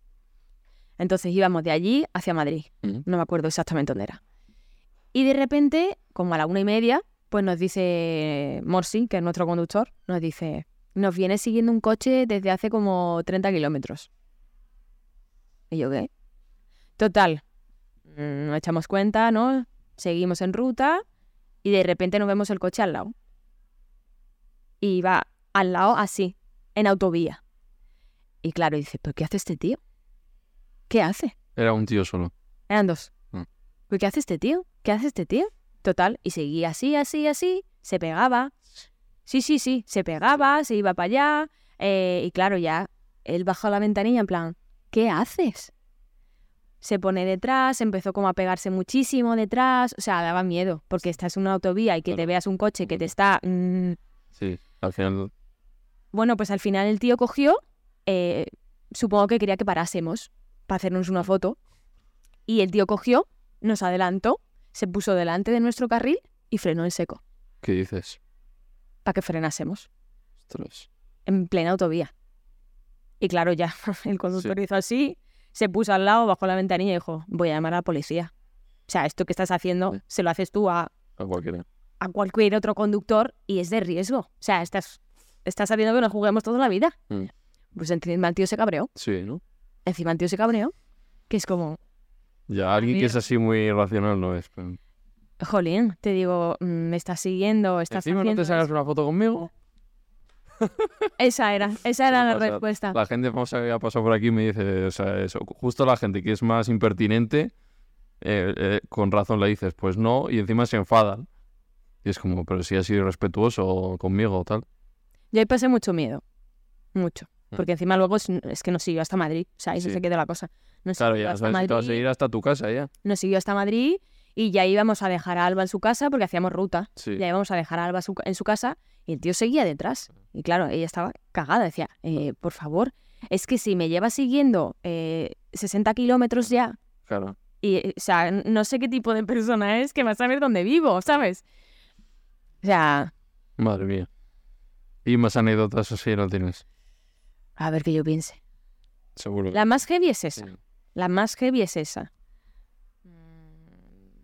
Entonces íbamos de allí hacia Madrid, no me acuerdo exactamente dónde era. Y de repente, como a la una y media, pues nos dice Morsi, que es nuestro conductor, nos dice, nos viene siguiendo un coche desde hace como 30 kilómetros. ¿Y yo qué? Total, mm, nos echamos cuenta, ¿no? Seguimos en ruta y de repente nos vemos el coche al lado. Y va al lado así, en autovía. Y claro, dice, ¿pero qué hace este tío? ¿Qué hace?
Era un tío solo.
Eran dos.
Mm.
¿Pero ¿Qué hace este tío? ¿Qué hace este tío? Total, y seguía así, así, así, se pegaba. Sí, sí, sí, se pegaba, se iba para allá. eh, y claro, ya él bajó la ventanilla en plan, ¿qué haces? Se pone detrás, empezó como a pegarse muchísimo detrás, o sea, daba miedo, porque estás en una autovía y que te veas un coche que te está... mm,
Sí, al final.
Bueno, pues al final el tío cogió, eh, supongo que quería que parásemos para hacernos una foto, y el tío cogió, nos adelantó, se puso delante de nuestro carril y frenó en seco,
¿Qué dices?
para que frenásemos,
Ostras.
en plena autovía. Y claro, ya, [LAUGHS] el conductor hizo así, se puso al lado, bajó la ventanilla y dijo, voy a llamar a la policía. O sea, esto que estás haciendo, se lo haces tú a,
A cualquiera.
a cualquier otro conductor y es de riesgo. O sea, estás, estás haciendo que nos juguemos toda la vida.
Mm.
Pues encima el tío se cabreó.
Sí, ¿no?
Encima el tío se cabreó. Que es como,
Ya, alguien que es así muy racional no es. pero-
jolín, te digo, mm, me estás siguiendo, estás
Encima no
haciendo
te sacas
eso".
una foto conmigo.
Esa era, [LAUGHS] esa era la respuesta.
La gente famosa que ha pasado por aquí me dice, o sea, eso. Justo la gente que es más impertinente, eh, eh, con razón le dices, pues no, y encima se enfadan. Y es como, pero si has sido respetuoso conmigo o tal.
Yo ahí pasé mucho miedo. Mucho.
Mm.
Porque encima luego es, es que nos siguió hasta Madrid. O sea, ahí
Sí.
se quedó la cosa. Nos
Claro, ya
hasta
vas a
Madrid,
ir hasta tu casa ya.
Nos siguió hasta Madrid y ya íbamos a dejar a Alba en su casa porque hacíamos ruta.
Sí.
Ya íbamos a dejar a Alba su- en su casa y el tío seguía detrás. Y claro, ella estaba cagada. Decía, eh, por favor, es que si me lleva siguiendo eh, 60 kilómetros ya,
Claro.
y, eh, o sea, no sé qué tipo de persona es que va a saber dónde vivo, ¿sabes? O sea,
Madre mía. Y más anécdotas así no tienes.
A ver que yo piense.
Seguro.
La más heavy es esa. La más heavy es esa.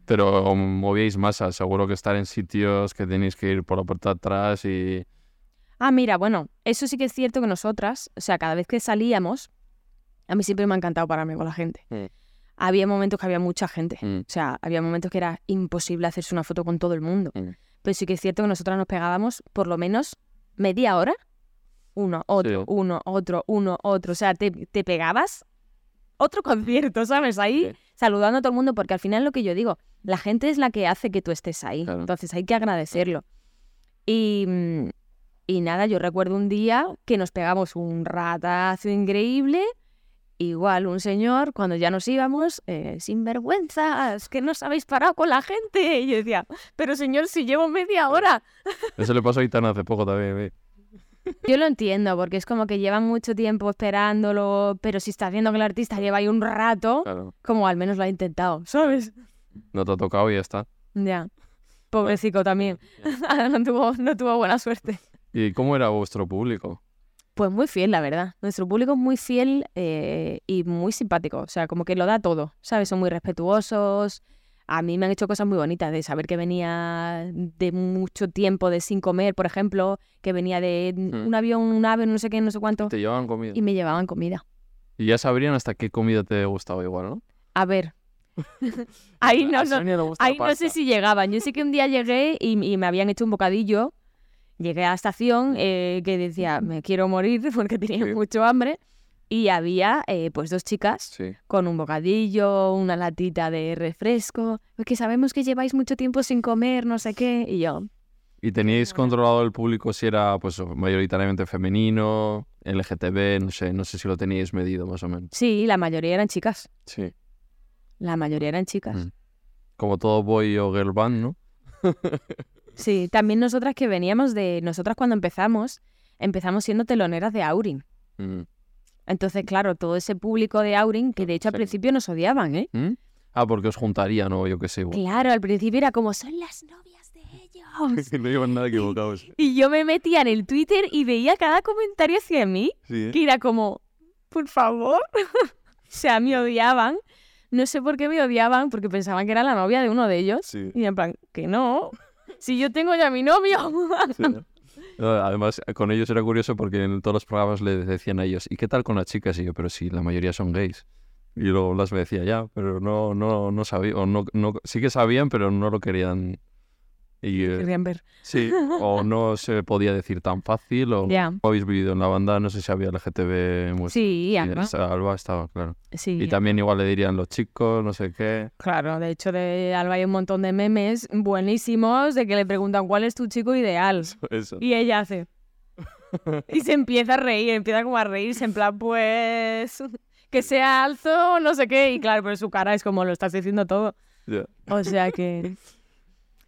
Pero movíais masas, seguro que estar en sitios que tenéis que ir por la puerta atrás y...
Ah, mira, bueno, eso sí que es cierto que nosotras, o sea, cada vez que salíamos, a mí siempre me ha encantado pararme con la gente.
Mm.
Había momentos que había mucha gente.
Mm.
O sea, había momentos que era imposible hacerse una foto con todo el mundo.
Mm.
Pero sí que es cierto que nosotras nos pegábamos por lo menos media hora. Uno, otro,
Sí.
uno, otro, uno, otro. O sea, te, te pegabas otro [LAUGHS] concierto, ¿sabes? Ahí
Sí.
saludando a todo el mundo, porque al final lo que yo digo, la gente es la que hace que tú estés ahí.
Claro.
Entonces hay que agradecerlo. Y, y nada, yo recuerdo un día que nos pegamos un ratazo increíble. Igual un señor, cuando ya nos íbamos, eh, sin vergüenzas, que no os habéis parado con la gente. Y yo decía, pero señor, si llevo media hora.
Eso le pasó a Itana hace poco también. ¿eh?
Yo lo entiendo, porque es como que llevan mucho tiempo esperándolo, pero si estás viendo que el artista lleva ahí un rato,
Claro.
como al menos lo ha intentado, ¿sabes?
No te ha tocado y ya está.
Ya. Pobrecito también. [LAUGHS] no, tuvo, no tuvo buena suerte.
¿Y cómo era vuestro público?
Pues muy fiel, la verdad. Nuestro público es muy fiel eh, y muy simpático. O sea, como que lo da todo, ¿sabes? Son muy respetuosos. A mí me han hecho cosas muy bonitas de saber que venía de mucho tiempo de sin comer, por ejemplo, que venía de
Mm.
un avión, un ave, no sé qué, no sé cuánto,
Te llevaban comida.
y me llevaban comida.
Y ya sabrían hasta qué comida te gustaba igual, ¿no?
A ver. [LAUGHS] [LAUGHS] ahí no, ahí no sé si llegaban. Yo sé que un día llegué y, y me habían hecho un bocadillo. Llegué a la estación eh, que decía, me quiero morir [LAUGHS] porque tenía
Sí.
mucho hambre. Y había eh, pues dos chicas
Sí.
con un bocadillo, una latita de refresco. Es que sabemos que lleváis mucho tiempo sin comer, no sé qué. Y yo,
¿Y teníais controlado el público si era pues mayoritariamente femenino, LGTB, no sé, no sé si lo teníais medido más o menos?
Sí, la mayoría eran chicas.
Sí.
La mayoría eran chicas.
Mm. Como todo boy o girl band, ¿no? [LAUGHS]
Sí, también nosotras que veníamos de. Nosotras cuando empezamos, empezamos siendo teloneras de Aurin.
Mm.
Entonces, claro, todo ese público de Aurin, que de hecho al
Sí.
principio nos odiaban, ¿eh?
¿Mm? Ah, porque os juntarían o yo qué sé. igual.
Claro, al principio era como, son las novias de [LAUGHS] ellos.
no iban nada equivocados.
y yo me metía en el Twitter y veía cada comentario hacia mí,
Sí, ¿eh?
que era como, por favor. [LAUGHS] o sea, me odiaban. No sé por qué me odiaban, porque pensaban que era la novia de uno de ellos.
Sí.
Y en plan, que no. Si yo tengo ya mi novio.
Sí, ¿no? Además, con ellos era curioso porque en todos los programas le decían a ellos, ¿y qué tal con las chicas? Y yo, pero sí, la mayoría son gays. Y luego las me decía ya, pero no, no, no sabía, o no, no, sí que sabían, pero no lo querían. Y, eh,
Querían ver.
sí, [LAUGHS] o no se podía decir tan fácil, o habéis vivido en la banda, no sé si había LGTB. muy-
Sí,
y
Alba.
Alba estaba, claro.
Sí,
Y también igual le dirían los chicos, no sé qué.
Claro, de hecho de Alba hay un montón de memes buenísimos de que le preguntan cuál es tu chico ideal.
Eso.
Y ella hace. [LAUGHS] Y se empieza a reír, empieza como a reírse, en plan, pues. Que sea alto, no sé qué. Y claro, pero su cara es como lo estás diciendo todo. O sea que. [LAUGHS]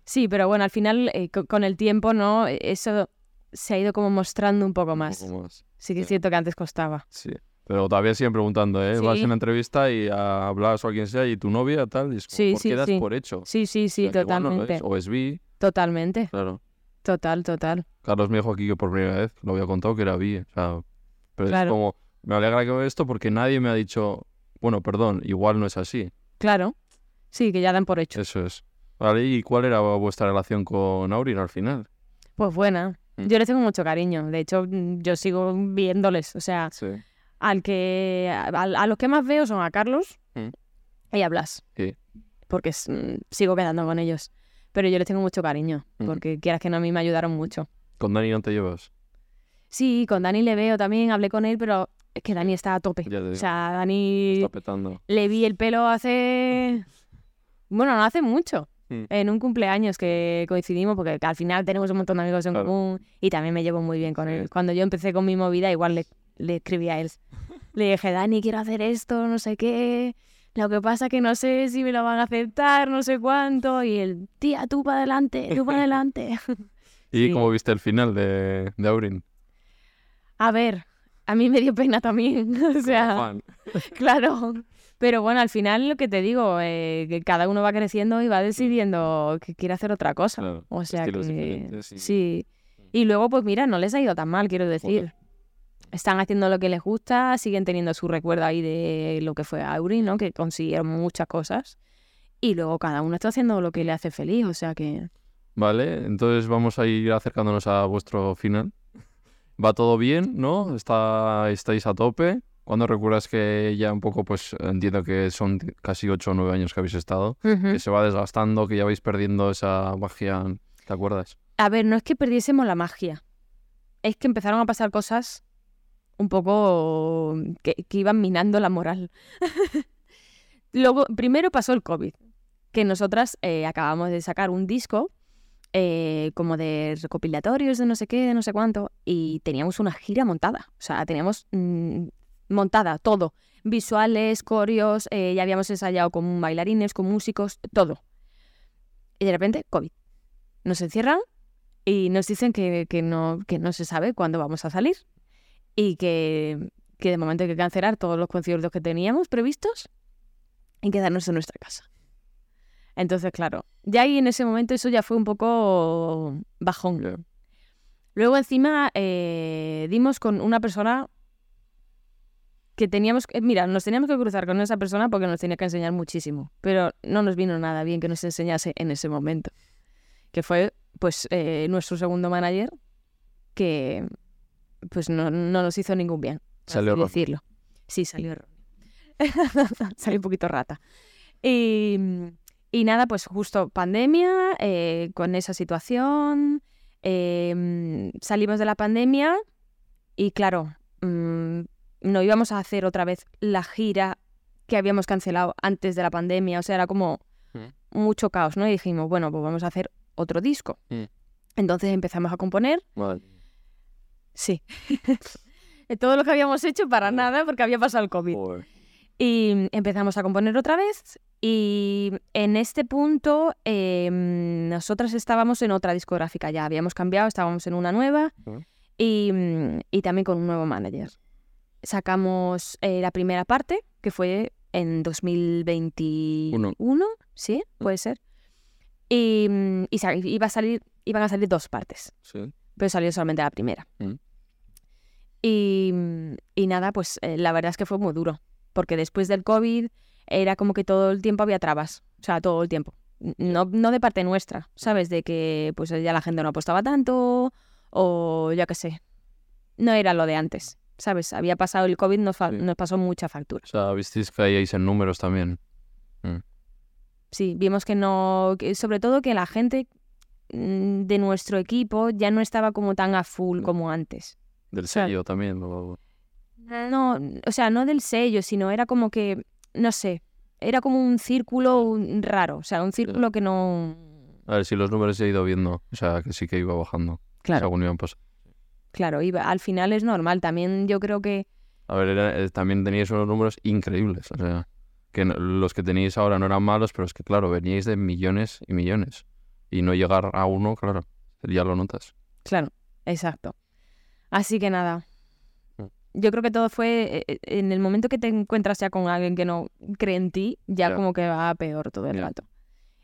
Sí, pero bueno, al final, eh, co- con el tiempo, ¿no? Eso se ha ido como mostrando un poco
Un
más.
poco más.
Sí que es cierto que antes costaba.
Sí. Pero todavía siguen preguntando, ¿eh? Vas en una entrevista y a- hablas o a quien sea y tu novia, tal, y es como,
Sí,
¿por qué das por hecho?
Sí, sí, sí,
O sea,
totalmente.
es, O es bi,
Totalmente.
claro.
Total, total.
Carlos me dijo aquí que por primera vez, lo había contado, que era bi. O sea, pero
Claro.
es como, me alegra que vea esto porque nadie me ha dicho, bueno, perdón, igual no es así.
Claro. Sí, que ya dan por hecho.
Eso es. Vale, ¿y cuál era vuestra relación con Aurin al final?
Pues buena.
Mm.
Yo les tengo mucho cariño. De hecho, mm, yo sigo viéndoles. O sea,
Sí.
al que a, a los que más veo son a Carlos
Mm.
y a Blas.
Sí.
Porque sigo quedando con ellos. Pero yo les tengo mucho cariño. Porque quieras que no, a mí me ayudaron mucho.
¿Con Dani no te llevas?
Sí, con Dani le veo también, hablé con él, pero es que Dani está a tope.
Ya te digo.
O sea, Dani
Está petando.
le vi el pelo hace... Bueno, no hace mucho.
Mm.
En un cumpleaños que coincidimos, porque al final tenemos un montón de amigos en
Claro.
común y también me llevo muy bien con él. Cuando yo empecé con mi movida, igual le, le escribí a él. [LAUGHS] Le dije, Dani, quiero hacer esto, no sé qué. Lo que pasa que no sé si me lo van a aceptar, no sé cuánto. Y él, tía, tú para adelante, tú para adelante. [LAUGHS] [LAUGHS]
¿Y
Sí.
cómo viste el final de, de Aurin?
A ver, a mí me dio pena también. o sea. Claro. Pero bueno, al final lo que te digo, eh, que cada uno va creciendo y va decidiendo que quiere hacer otra cosa.
Claro,
o sea que sí. Y luego, pues mira, no les ha ido tan mal, quiero decir. Están haciendo lo que les gusta, siguen teniendo su recuerdo ahí de lo que fue Auri, ¿no? Que consiguieron muchas cosas. Y luego cada uno está haciendo lo que le hace feliz, o sea que...
Vale, entonces vamos a ir acercándonos a vuestro final. [LAUGHS] ¿Va todo bien, no? ¿Está, ¿Estáis a tope? ¿Cuándo recuerdas que ya un poco, pues entiendo que son casi 8 o 9 años que habéis estado, que se va desgastando, que ya vais perdiendo esa magia, ¿te acuerdas?
A ver, no es que perdiésemos la magia. Es que empezaron a pasar cosas un poco que, que iban minando la moral. [LAUGHS] Luego, primero pasó el COVID, que nosotras eh, acabamos de sacar un disco eh, como de recopilatorios de no sé qué, de no sé cuánto, y teníamos una gira montada. O sea, teníamos mm, montada todo. Visuales, coreos, eh, ya habíamos ensayado con bailarines, con músicos, todo. Y de repente, COVID. Nos encierran y nos dicen que, que no, que no se sabe cuándo vamos a salir y que, que de momento hay que cancelar todos los conciertos que teníamos previstos y quedarnos en nuestra casa. Entonces, claro, ya ahí en ese momento eso ya fue un poco bajón. Luego encima eh, dimos con una persona que teníamos que, mira, nos teníamos que cruzar con esa persona porque nos tenía que enseñar muchísimo, pero no nos vino nada bien que nos enseñase en ese momento, que fue pues eh, nuestro segundo manager que pues no, no nos hizo ningún bien,
Salió
así decirlo. Sí, salió [LAUGHS] salió un poquito rata. Y, y nada, pues justo pandemia, eh, con esa situación, eh, salimos de la pandemia y claro, mm, no íbamos a hacer otra vez la gira que habíamos cancelado antes de la pandemia, o sea, era como
Mm.
mucho caos, ¿no? Y dijimos, bueno, pues vamos a hacer otro disco.
Mm.
Entonces empezamos a componer,
Vale.
sí. [LAUGHS] Todo lo que habíamos hecho para nada porque había pasado el COVID.
Joder.
Y empezamos a componer otra vez y en este punto eh, nosotras estábamos en otra discográfica ya, habíamos cambiado, estábamos en una nueva y, mm, y también con un nuevo manager. Sacamos eh, la primera parte, que fue en 2021, ¿sí? Puede ser. Y, mm, iba a salir, iban a salir dos partes
Sí.
pero salió solamente la primera.
Mm.
Y, y nada, pues eh, la verdad es que fue muy duro, porque después del COVID era como que todo el tiempo había trabas, o sea, todo el tiempo. No, no de parte nuestra, ¿sabes? De que pues ya la gente no apostaba tanto o ya qué sé. No era lo de antes, ¿sabes? Había pasado el COVID, nos, fa-
Sí.
nos pasó mucha factura.
O sea, visteis que caíais en números también.
Sí, vimos que no, que sobre todo que la gente mm, de nuestro equipo ya no estaba como tan a full
Mm.
como antes.
Del
sea,
sello también. o-
No, o sea, no del sello, sino era como que, no sé, era como un círculo raro, o sea, un círculo que no...
A ver si los números se ha ido viendo. O sea, que sí que iba bajando.
Claro,
Según iban pasando.
Claro, iba, al final es normal, también yo creo que...
A ver, era- eh, también teníais unos números increíbles. O sea, que no- los que teníais ahora no eran malos, pero es que, claro, veníais de millones y millones. Y no llegar a uno, claro, ya lo notas.
Claro, exacto. Así que nada,
Mm.
yo creo que todo fue eh, eh, en el momento que te encuentras ya con alguien que no cree en ti, ya como que va peor todo el rato.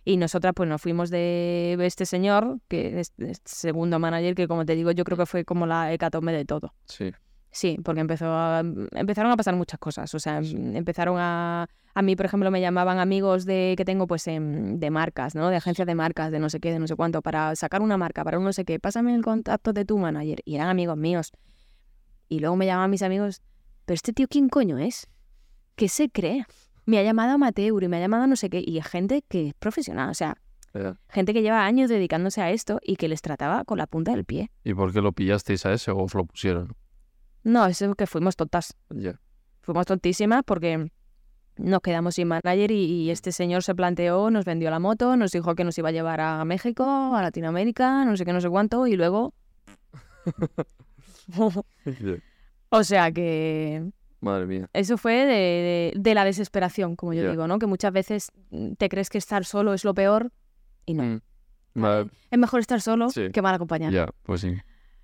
Y nosotras pues nos fuimos de este señor, que es este segundo manager, que como te digo, yo creo que fue como la hecatombe de todo.
Sí.
Sí, porque empezó a- empezaron a pasar muchas cosas. O sea, em- empezaron a... A mí, por ejemplo, me llamaban amigos de que tengo pues em, de marcas, ¿no? De agencias de marcas, de no sé qué, de no sé cuánto, para sacar una marca, para un no sé qué. Pásame el contacto de tu manager. Y eran amigos míos. Y luego me llamaban mis amigos, pero este tío, ¿quién coño es? ¿Qué se cree? Me ha llamado amateur y me ha llamado no sé qué. Y es gente que es profesional, o sea, gente que lleva años dedicándose a esto y que les trataba con la punta del pie.
¿Y por qué lo pillasteis a ese o os lo pusieron?
No, eso es que fuimos tontas.
Ya.
fuimos tontísimas porque nos quedamos sin manager y, y este señor se planteó, nos vendió la moto, nos dijo que nos iba a llevar a México, a Latinoamérica, no sé qué, no sé cuánto, y luego... [LAUGHS] [LAUGHS] o sea que
Madre mía.
eso fue de, de- de la desesperación, como yo digo, ¿no? Que muchas veces mm, te crees que estar solo es lo peor y no.
Mm. Vale,
Es mejor estar solo
Sí.
que mal acompañado.
Ya, pues sí.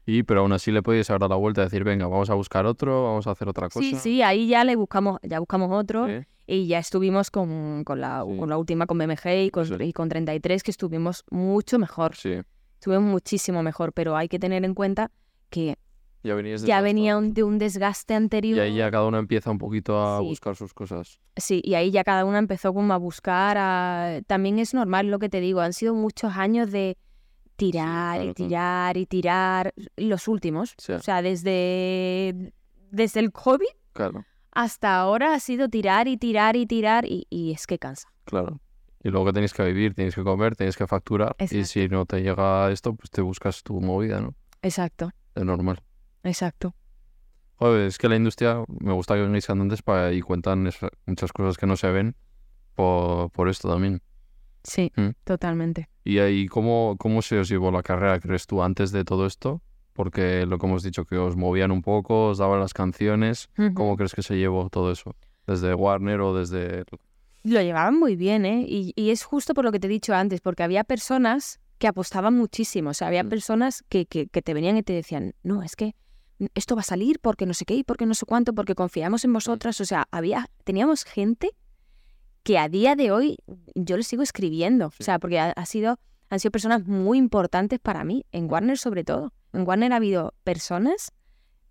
Y, pero aún así le podéis ahora la vuelta y decir, venga, vamos a buscar otro, vamos a hacer otra cosa.
Sí, sí, ahí ya le buscamos, ya buscamos otro. Y ya estuvimos con, con la,
Sí.
con la última, con BMG y con,
Sí.
y con 33, que estuvimos mucho mejor.
Sí.
Estuvimos muchísimo mejor, pero hay que tener en cuenta que
Ya veníais
ya venía un- de un desgaste anterior.
Y ahí ya cada uno empieza un poquito a
Sí.
buscar sus cosas.
Sí, y ahí ya cada una empezó como a buscar. a- También es normal lo que te digo, han sido muchos años de tirar
claro,
y
claro.
tirar y tirar. Los últimos.
Sí.
O sea, desde, desde el COVID
Claro,
hasta ahora ha sido tirar y tirar y tirar y, y es que cansa.
claro. Y luego que tenéis que vivir, tenéis que comer, tenéis que facturar. Y
Exacto.
si no te llega esto, pues te buscas tu movida, ¿no?
Exacto,
Es normal.
Exacto.
Joder, es que la industria, me gusta que vengáis cantantes para, y cuentan esa- muchas cosas que no se ven por, por esto también.
Sí,
Mm.
totalmente.
¿Y ahí cómo, cómo se os llevó la carrera, crees tú, antes de todo esto? Porque lo que hemos dicho, que os movían un poco, os daban las canciones. ¿Cómo crees que se llevó todo eso? ¿Desde Warner o desde...?
Lo llevaban muy bien, ¿eh? Y, y es justo por lo que te he dicho antes, porque había personas que apostaban muchísimo. O sea, había
Mm.
personas que, que, que te venían y te decían, no, es que esto va a salir porque no sé qué y porque no sé cuánto, porque confiamos
Mm.
en vosotras. O sea, había, teníamos gente que a día de hoy yo les sigo escribiendo.
Sí.
O sea, porque ha, ha sido, han sido personas muy importantes para mí, en Warner sobre todo. En Warner ha habido personas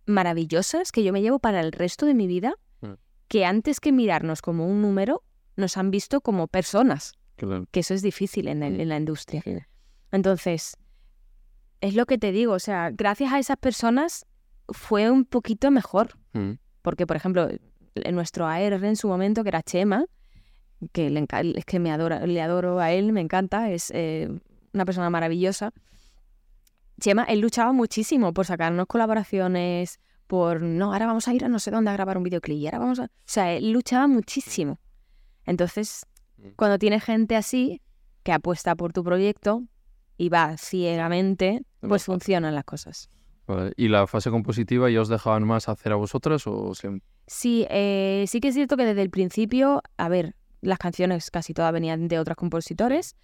maravillosas que yo me llevo para el resto de mi vida,
Mm.
que antes que mirarnos como un número, nos han visto como personas,
Claro.
que eso es difícil en, el-
Mm.
en la industria.
Sí.
Entonces, es lo que te digo, o sea, gracias a esas personas fue un poquito mejor.
Mm.
Porque, por ejemplo, en nuestro AR en su momento, que era Chema, que le es que me adora, le adoro a él, me encanta, es eh, una persona maravillosa. Chema, él luchaba muchísimo por sacarnos colaboraciones, por, no, ahora vamos a ir a no sé dónde a grabar un videoclip, y ahora vamos a... O sea, él luchaba muchísimo. Entonces,
Mm.
cuando tienes gente así, que apuesta por tu proyecto y va ciegamente, pues funcionan las cosas.
Vale. ¿Y la fase compositiva ya os dejaban más hacer a vosotras o siempre?
Sí, eh, sí que es cierto que desde el principio, a ver, las canciones casi todas venían de otros compositores,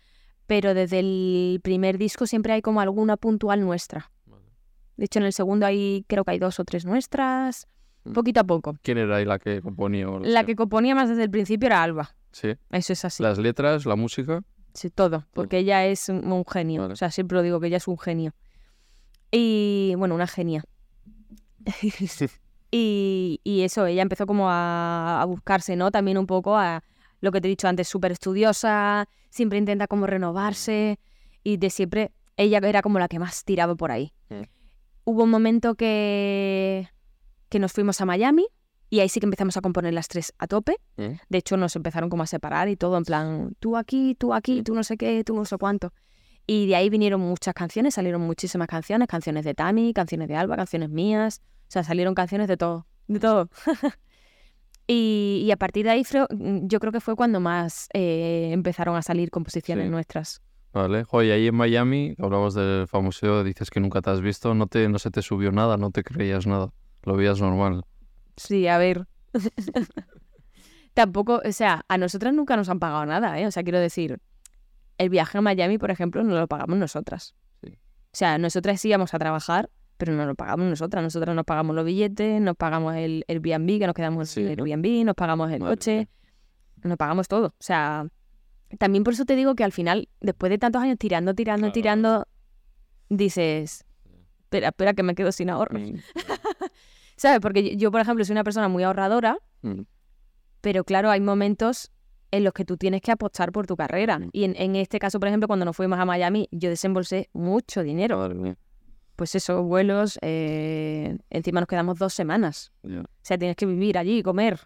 pero desde el primer disco siempre hay como alguna puntual nuestra. De hecho, en el segundo hay, creo que hay dos o tres nuestras,
Mm.
poquito a poco.
¿Quién era ahí la que componía? o
La
sea?
que componía más desde el principio era Alba.
Sí.
Eso es así.
Las letras, la música.
Sí, todo, porque ella es un, un genio.
Vale.
O sea, siempre lo digo que ella es un genio. Y bueno, una genia. [LAUGHS] y, y eso, ella empezó como a, a buscarse, ¿no? También un poco a lo que te he dicho antes, súper estudiosa, siempre intenta como renovarse y de siempre, ella era como la que más tiraba por ahí.
Mm.
Hubo un momento que, que nos fuimos a Miami y ahí sí que empezamos a componer las tres a tope.
Mm.
De hecho, nos empezaron como a separar y todo en plan, tú aquí, tú aquí, tú no sé qué, tú no sé cuánto. Y de ahí vinieron muchas canciones, salieron muchísimas canciones, canciones de Tami, canciones de Alba, canciones mías, o sea, salieron canciones de todo, de todo. [LAUGHS] y, y a partir de ahí fue- yo creo que fue cuando más eh, empezaron a salir composiciones
Sí.
nuestras.
Vale. Oye, ahí en Miami, hablamos del famoso, dices que nunca te has visto, no, te, no se te subió nada, no te creías nada. Lo veías normal.
Sí, a ver. [LAUGHS] Tampoco, o sea, a nosotras nunca nos han pagado nada, ¿eh? O sea, quiero decir, el viaje a Miami, por ejemplo, no lo pagamos nosotras.
Sí.
O sea, nosotras sí íbamos a trabajar, pero no lo pagamos nosotras. Nosotras nos pagamos los billetes, nos pagamos el Airbnb, que nos quedamos
Sí.
en el Airbnb, nos pagamos el
Madre
coche,
mía.
nos pagamos todo. O sea, también por eso te digo que al final, después de tantos años tirando, tirando,
Claro.
tirando, dices, espera, espera, que me quedo sin ahorros.
Mm, [LAUGHS]
¿Sabes? Porque yo, yo, por ejemplo, soy una persona muy ahorradora,
mm,
pero claro, hay momentos en los que tú tienes que apostar por tu carrera.
Mm.
Y en, en este caso, por ejemplo, cuando nos fuimos a Miami, yo desembolsé mucho dinero. Pues eso, vuelos, eh, encima nos quedamos dos semanas.
Ya.
O sea, tienes que vivir allí, comer.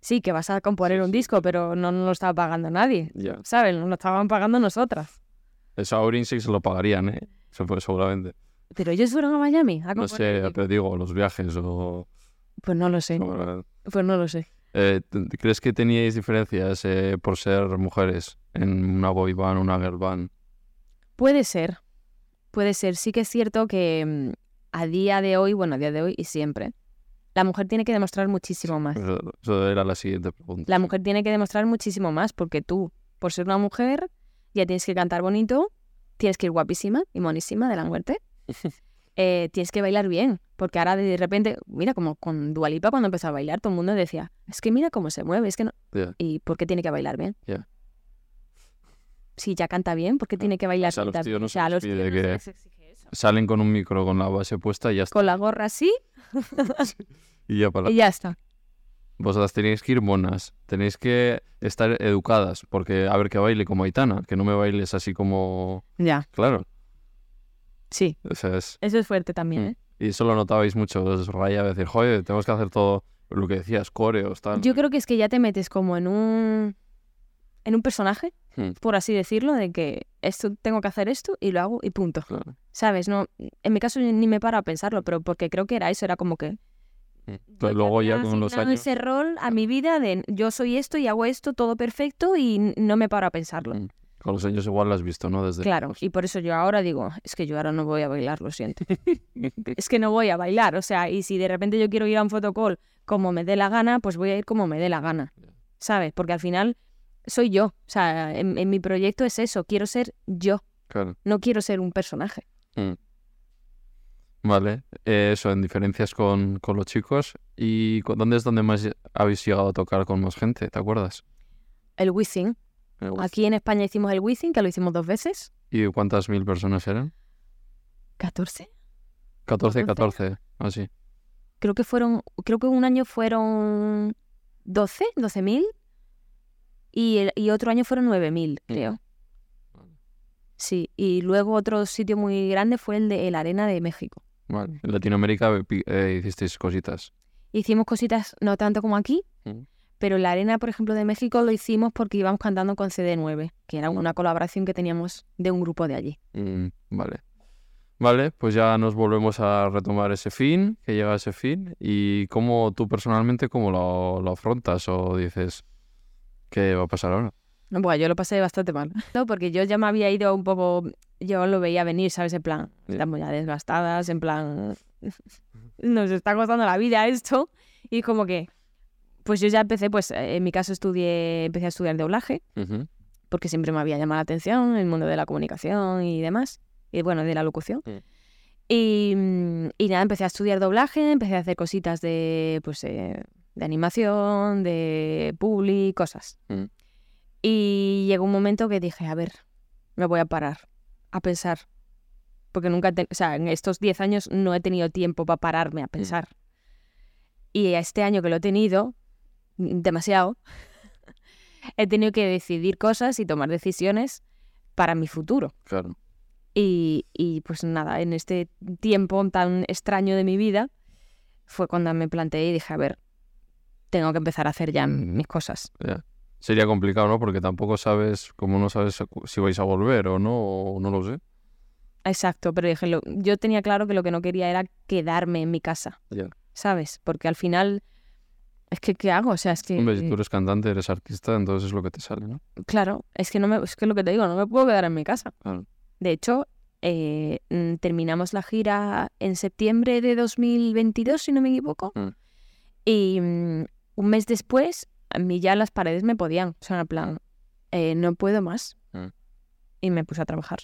Sí, que vas a componer un disco, pero no nos lo estaba pagando nadie. ¿Sabes? Nos lo estaban pagando nosotras.
Eso a se lo pagarían, ¿eh? Eso fue seguramente.
Pero ellos fueron a Miami a
No sé, pero digo, los viajes o...
Pues no lo sé. Pues no lo sé.
Eh, ¿Crees que teníais diferencias eh, por ser mujeres en una boy band, una girl band?
Puede ser, puede ser. Sí que es cierto que mm, a día de hoy, bueno, a día de hoy y siempre, la mujer tiene que demostrar muchísimo más.
Eso, eso era la siguiente pregunta.
La mujer tiene que demostrar muchísimo más porque tú, por ser una mujer, ya tienes que cantar bonito, tienes que ir guapísima y monísima de la muerte. [LAUGHS] eh, tienes que bailar bien, porque ahora de repente, mira, como con Dualipa cuando empezó a bailar, todo el mundo decía, es que mira cómo se mueve, es que no... ¿Y por qué tiene que bailar bien?
Ya.
Si ya canta bien, ¿por qué tiene que bailar
O sea, a los tíos no
o
se
sea, a
les
los
pide
tíos no
que-
se les exige eso.
Salen con un micro con la base puesta y ya está.
Con la gorra así
Y ya para
y ya está.
Vosotras tenéis que ir monas, tenéis que estar educadas, porque a ver que baile como Aitana, que no me bailes así como...
Ya,
Claro,
sí.
o sea, es...
Eso es fuerte también,
Mm.
¿eh?
Y eso lo notabais mucho, os rayaba decir, joder, tenemos que hacer todo lo que decías, coreos, tal.
Yo creo que es que ya te metes como en un en un personaje,
Hmm.
por así decirlo, de que esto tengo que hacer esto y lo hago y punto.
Claro.
¿Sabes? No, en mi caso ni me paro a pensarlo, pero porque creo que era eso, era como que
Mm. Pero luego ya con los años...
ese rol a mi vida de yo soy esto y hago esto todo perfecto y no me paro a pensarlo.
Mm. Con los años igual lo has visto, ¿no? Desde
Claro, y por eso yo ahora digo, es que yo ahora no voy a bailar, lo siento. [LAUGHS] es que no voy a bailar, o sea, y si de repente yo quiero ir a un fotocall como me dé la gana, pues voy a ir como me dé la gana, ¿sabes? Porque al final soy yo, o sea, en, en mi proyecto es eso, quiero ser yo,
Claro.
no quiero ser un personaje.
Mm. Vale, eh, eso, en diferencias con, con los chicos. ¿Y dónde es donde más habéis llegado a tocar con más gente? ¿Te acuerdas?
El Wizzing, aquí en España hicimos el Wizzing, que lo hicimos dos veces,
¿Y cuántas mil personas eran?
14.
14,
14.
14, así.
Creo que fueron, creo que un año fueron 12, 12 mil y, el- y otro año fueron 9 mil, creo. Sí, y luego otro sitio muy grande fue el de la Arena de México.
Vale. En Latinoamérica eh, eh, hicisteis cositas.
Hicimos cositas no tanto como aquí,
Mm.
Pero la Arena, por ejemplo, de México lo hicimos porque íbamos cantando con CD9, que era una colaboración que teníamos de un grupo de allí.
Mm, vale. Vale, pues ya nos volvemos a retomar ese fin, que llega ese fin. ¿Y cómo tú personalmente, cómo lo, lo afrontas o dices, qué va a pasar ahora?
Bueno, yo lo pasé bastante mal. [LAUGHS] No, porque yo ya me había ido un poco. Yo lo veía venir, ¿sabes? En plan, estamos ya desgastadas, en plan. [LAUGHS] Nos está costando la vida esto. Y como que. Pues yo ya empecé, pues eh, en mi caso estudié, empecé a estudiar doblaje, porque siempre me había llamado la atención el mundo de la comunicación y demás. Y bueno, de la locución.
Mm.
Y, mm, y nada, empecé a estudiar doblaje, empecé a hacer cositas de, pues, eh, de animación, de publi, cosas.
Mm.
Y llegó un momento que dije, a ver, me voy a parar a pensar. Porque nunca, te- o sea, en estos 10 años no he tenido tiempo para pararme a pensar. Y este año que lo he tenido, demasiado, he tenido que decidir cosas y tomar decisiones para mi futuro.
Claro.
Y, y, pues nada, en este tiempo tan extraño de mi vida fue cuando me planteé y dije, a ver, tengo que empezar a hacer ya mis cosas.
Sería complicado, ¿no? Porque tampoco sabes, como no sabes si vais a volver o no, o no lo sé.
Exacto, pero dije, lo- yo tenía claro que lo que no quería era quedarme en mi casa,
Ya.
¿sabes? Porque al final, es que, ¿qué hago? O sea, es que,
Hombre, si tú eres cantante, eres artista, entonces es lo que te sale, ¿no?
claro, es que no me, es que lo que te digo, no me puedo quedar en mi casa.
Claro.
De hecho, eh, mm, terminamos la gira en septiembre de 2022, si no me equivoco.
Mm.
Y mm, un mes después, a mí ya las paredes me podían. O sea, en plan, eh, no puedo más.
Mm.
Y me puse a trabajar.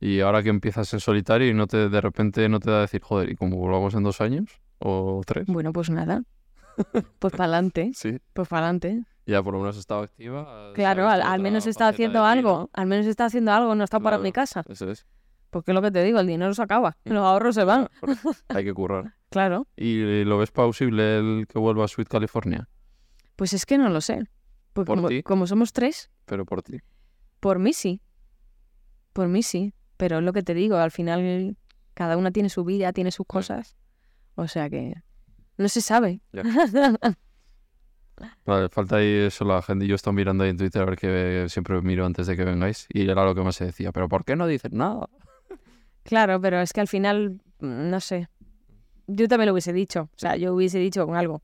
Y ahora que empiezas en solitario y no te de repente no te da a decir, joder, ¿y cómo volvamos en dos años? ¿O tres?
Bueno, pues nada. [LAUGHS] Pues para adelante.
Sí.
Pues para adelante.
Ya por lo menos estado activa.
Claro, al, menos he estado haciendo algo. Al menos he estado haciendo algo. No he estado parado en mi
Claro.
casa.
Eso es.
Porque es lo que te digo, el dinero se acaba.
Mm.
Los ahorros se van. [LAUGHS]
Hay que currar. [LAUGHS]
Claro.
¿Y lo ves plausible el que vuelva a Sweet California?
Pues es que no lo sé. Pues
¿Por
como, como somos tres,
Pero por ti.
Por mí sí. Por mí sí. Pero es lo que te digo, al final cada una tiene su vida, tiene sus cosas. O sea que no se sabe.
Ya. [LAUGHS] Vale, falta ahí eso la gente. Yo estoy mirando ahí en Twitter a ver que siempre miro antes de que vengáis. Y era lo que más se decía. ¿Pero por qué no dices nada? [LAUGHS]
claro, pero es que al final, mm, no sé. Yo también lo hubiese dicho. O sea, yo hubiese dicho con algo.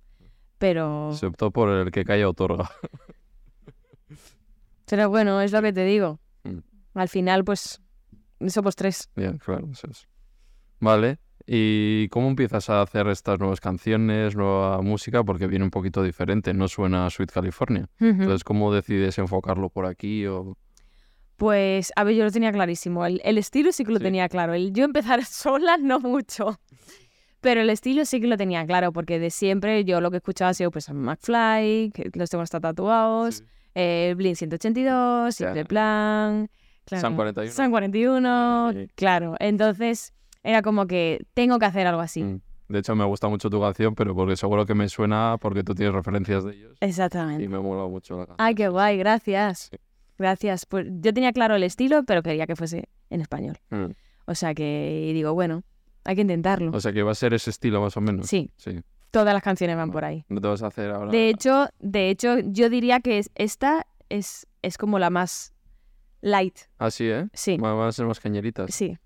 Pero,
Se optó por el que calla otorga. [LAUGHS]
pero bueno, es lo que te digo.
Mm.
Al final, pues, somos tres.
Ya, claro, eso es. Vale. ¿Y cómo empiezas a hacer estas nuevas canciones, nueva música? Porque viene un poquito diferente, no suena a Sweet California. Entonces, ¿cómo decides enfocarlo por aquí? O...
Pues, a ver, yo lo tenía clarísimo. El, el estilo sí que lo
Sí.
tenía claro. El yo empezar [LAUGHS] sola, no mucho. Pero el estilo sí que lo tenía claro, porque de siempre yo lo que escuchaba ha sido pues a McFly, que los tengo hasta tatuados, eh, Blink 182, Simple. Plan, claro,
San 41.
San 41,
Sí.
claro. Entonces era como que tengo que hacer algo así.
Mm. De hecho, me gusta mucho tu canción, pero porque seguro que me suena porque tú tienes referencias de ellos.
Exactamente.
Y me mola mucho la canción.
Ay, qué guay, gracias.
Sí.
Gracias. Pues yo tenía claro el estilo, pero quería que fuese en español.
Mm.
O sea que digo, bueno, hay que intentarlo.
O sea, que va a ser ese estilo más o menos.
Sí,
Sí.
todas las canciones van por ahí.
No te vas a hacer ahora.
De hecho, de hecho, yo diría que es- esta es, es como la más light.
Ah, sí, ¿eh?
Sí,
Va- Van a ser más cañeritas.
sí.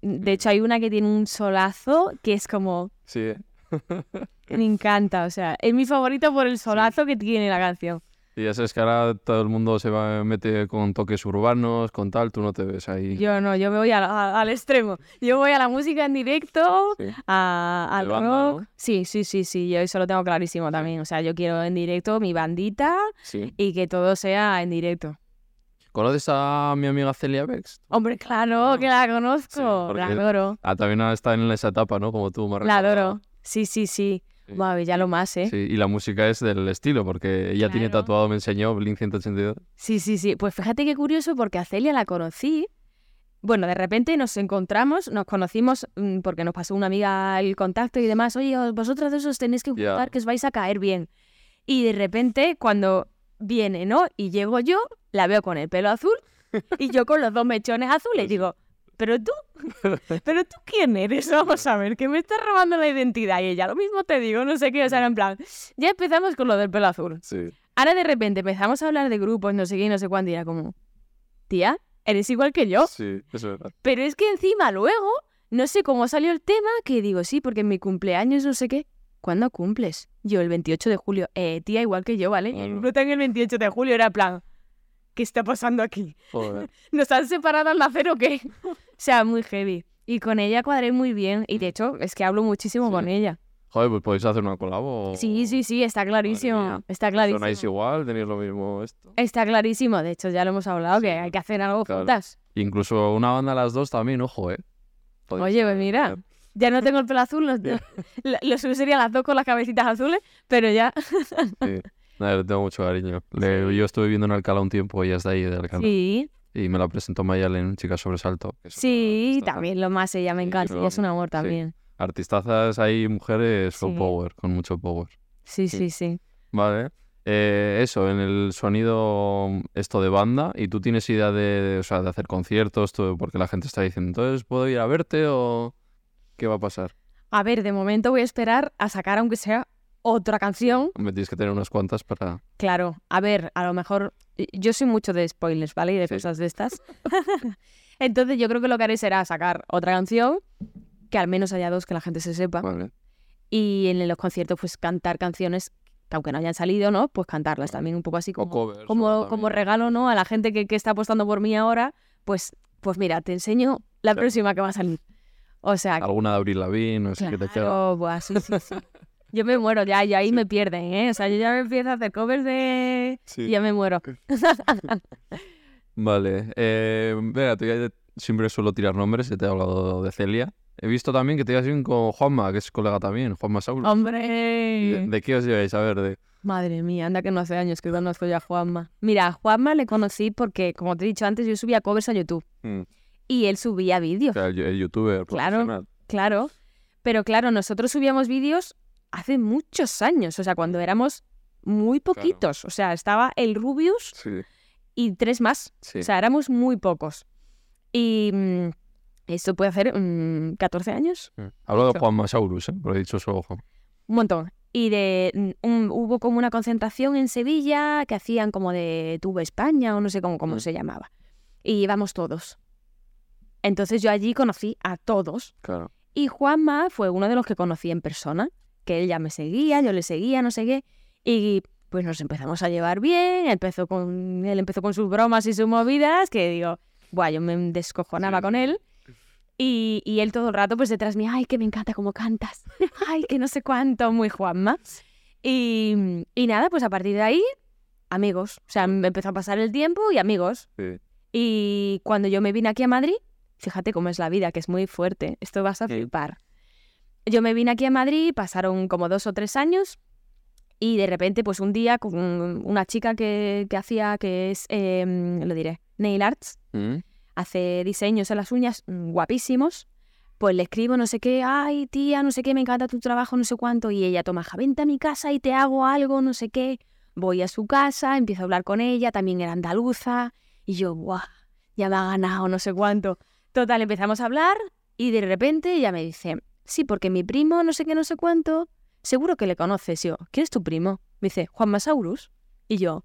De hecho, hay una que tiene un solazo que es como.
Sí, ¿eh? [LAUGHS]
Me encanta. O sea, es mi favorito por el solazo que tiene la canción.
Y ya sabes que ahora todo el mundo se va mete con toques urbanos, con tal, tú no te ves ahí.
Yo no, yo me voy a a- al extremo. Yo voy a la música en directo,
Sí.
a, al
banda,
rock.
¿no?
Sí, sí, sí, sí. Yo eso lo tengo clarísimo también. O sea, yo quiero en directo mi bandita
Sí.
y que todo sea en directo.
¿Conoces a mi amiga Celia Bex?
Hombre, claro, que la conozco.
porque-
la adoro.
Ah, también está en esa etapa, ¿no? Como tú, has
La adoro. Sí, sí, sí.
Sí.
Ya lo más, ¿eh?
Sí, y la música es del estilo, porque ella tiene tatuado, me enseñó, Blink 182.
Sí, sí, sí. Pues fíjate qué curioso porque a Celia la conocí. Bueno, de repente nos encontramos, nos conocimos mm, porque nos pasó una amiga el contacto y demás. Oye, os- vosotras dos os tenéis que
Ya.
juntar que os vais a caer bien. Y de repente, cuando viene, ¿no? Y llego yo, la veo con el pelo azul y yo con los dos mechones azules. [LAUGHS] Digo, ¿pero tú? [LAUGHS] ¿Pero tú quién eres? Vamos a ver, que me estás robando la identidad. Y ella, lo mismo te digo, no sé qué. O sea, en plan, ya empezamos con lo del pelo azul.
Sí.
Ahora de repente empezamos a hablar de grupos, no sé qué, no sé cuánto, y era como, tía, eres igual que yo.
Sí, eso es verdad.
Pero es que encima luego, no sé cómo salió el tema, que digo, sí, porque en mi cumpleaños no sé qué. ¿Cuándo cumples? Yo el 28 de julio. Eh, tía, igual que yo, ¿vale? No tengo el 28 de julio, era plan, ¿qué está pasando aquí?
Joder. [LAUGHS]
¿Nos han separado al nacer o qué? [LAUGHS] o sea, muy heavy. Y con ella cuadré muy bien. Y de hecho, es que hablo muchísimo
Sí.
con ella.
Joder, pues podéis hacer una colabo.
Sí, sí, sí, está clarísimo. Está
Sonáis
clarísimo.
igual, tenéis lo mismo esto.
Está clarísimo. De hecho, ya lo hemos hablado,
Sí,
que hay que hacer algo
claro.
juntas.
Incluso una banda las dos también, ojo, eh. Podéis
Oye, pues mira. Ya no tengo el pelo azul, lo, lo- [LAUGHS] lo suyo serían las dos con las cabecitas azules, pero ya.
Sí. Nada, le tengo mucho cariño. Le- Yo estuve viviendo en Alcalá un tiempo, ella es de ahí, de Alcalá.
Sí,
Y me la presentó Mayalen, Chica Sobresalto. una
sí, también lo más, ella me encanta. Ella es un amor
sí.
también.
Artistazas ahí, mujeres
Sí.
power, con mucho power.
Sí, sí, sí.
Vale. Eh, eso, en el sonido esto de banda, ¿y tú tienes idea de, o sea, de hacer conciertos? Todo, porque la gente está diciendo, entonces, ¿puedo ir a verte o qué va a pasar?
A ver, de momento voy a esperar a sacar, aunque sea otra canción.
Me tienes que tener unas cuantas para...
Claro, a ver, a lo mejor. y- Yo soy mucho de spoilers, ¿vale? Y de
Sí.
cosas de estas. [LAUGHS] Entonces, yo creo que lo que haré será sacar otra canción, que al menos haya dos que la gente se sepa.
Vale.
Y en los conciertos, pues cantar canciones que, aunque no hayan salido, ¿no? Pues cantarlas también un poco así
O
como.
covers.
como, regalo, ¿no? A la gente que, que está apostando por mí ahora, pues, pues mira, te enseño la
Claro.
próxima que va a salir. O sea, que-
Alguna de Abril Lavigne, no sé qué te queda.
claro, buah, sí, sí, sí. [LAUGHS] Yo me muero ya, y ahí me pierden, ¿eh? O sea, yo ya me empiezo a hacer covers de...
Sí.
Y ya me muero. [LAUGHS]
Vale. Eh, venga, te voy a- siempre suelo tirar nombres, ya te he hablado de Celia. He visto también que te ibas bien con Juanma, que es colega también, Juanma Saúl.
¡Hombre!
¿De, de qué os lleváis? A ver, de...
Madre mía, anda que no hace años que conozco ya a Juanma. Mira, a Juanma le conocí porque, como te he dicho antes, yo subía covers a YouTube.
Mm,
Y él subía vídeos,
o sea, el, el youtuber
Claro.
profesional.
claro. Pero claro, nosotros subíamos vídeos hace muchos años, o sea, cuando éramos muy poquitos. O sea, estaba el Rubius
Sí,
y tres más.
sí.
O sea, éramos muy pocos. Y mm, esto puede hacer mm, 14 años,
Mm. Hablo de
Mucho.
Juanma Saurus, ¿eh? Pero he dicho su ojo.
un montón. Y de mm, un- hubo como una concentración en Sevilla que hacían como de Tuve España o no sé cómo, cómo se llamaba. Y íbamos todos. Entonces yo allí conocí a todos.
Claro.
Y Juanma fue uno de los que conocí en persona, que él ya me seguía, yo le seguía, no sé qué. Y pues nos empezamos a llevar bien, empezó con, él empezó con sus bromas y sus movidas, que digo, buah, yo me descojonaba
Sí.
con él. Y, y él todo el rato pues detrás mío, ay, que me encanta cómo cantas, [LAUGHS] ay, que no sé cuánto, muy Juanma. Y, y nada, pues a partir de ahí, amigos. O sea, me empezó a pasar el tiempo y amigos.
Sí.
Y cuando yo me vine aquí a Madrid, fíjate cómo es la vida, que es muy fuerte, esto vas a
Sí.
flipar. Yo me vine aquí a Madrid, pasaron como dos o tres años y de repente pues un día con una chica que, que hacía, que es, em, lo diré, nail arts,
Mm,
hace diseños en las uñas mm, guapísimos, pues le escribo no sé qué, ay tía, no sé qué, me encanta tu trabajo, no sé cuánto, y ella toma, "Ja, vente a mi casa y te hago algo, no sé qué. Voy a su casa, empiezo a hablar con ella, también era andaluza, y yo, guau, ya me ha ganado, no sé cuánto. Total, empezamos a hablar y de repente ella me dice, sí, porque mi primo, no sé qué, no sé cuánto, seguro que le conoces. Yo, ¿quién es tu primo? Me dice, Juan Masaurus. Y yo,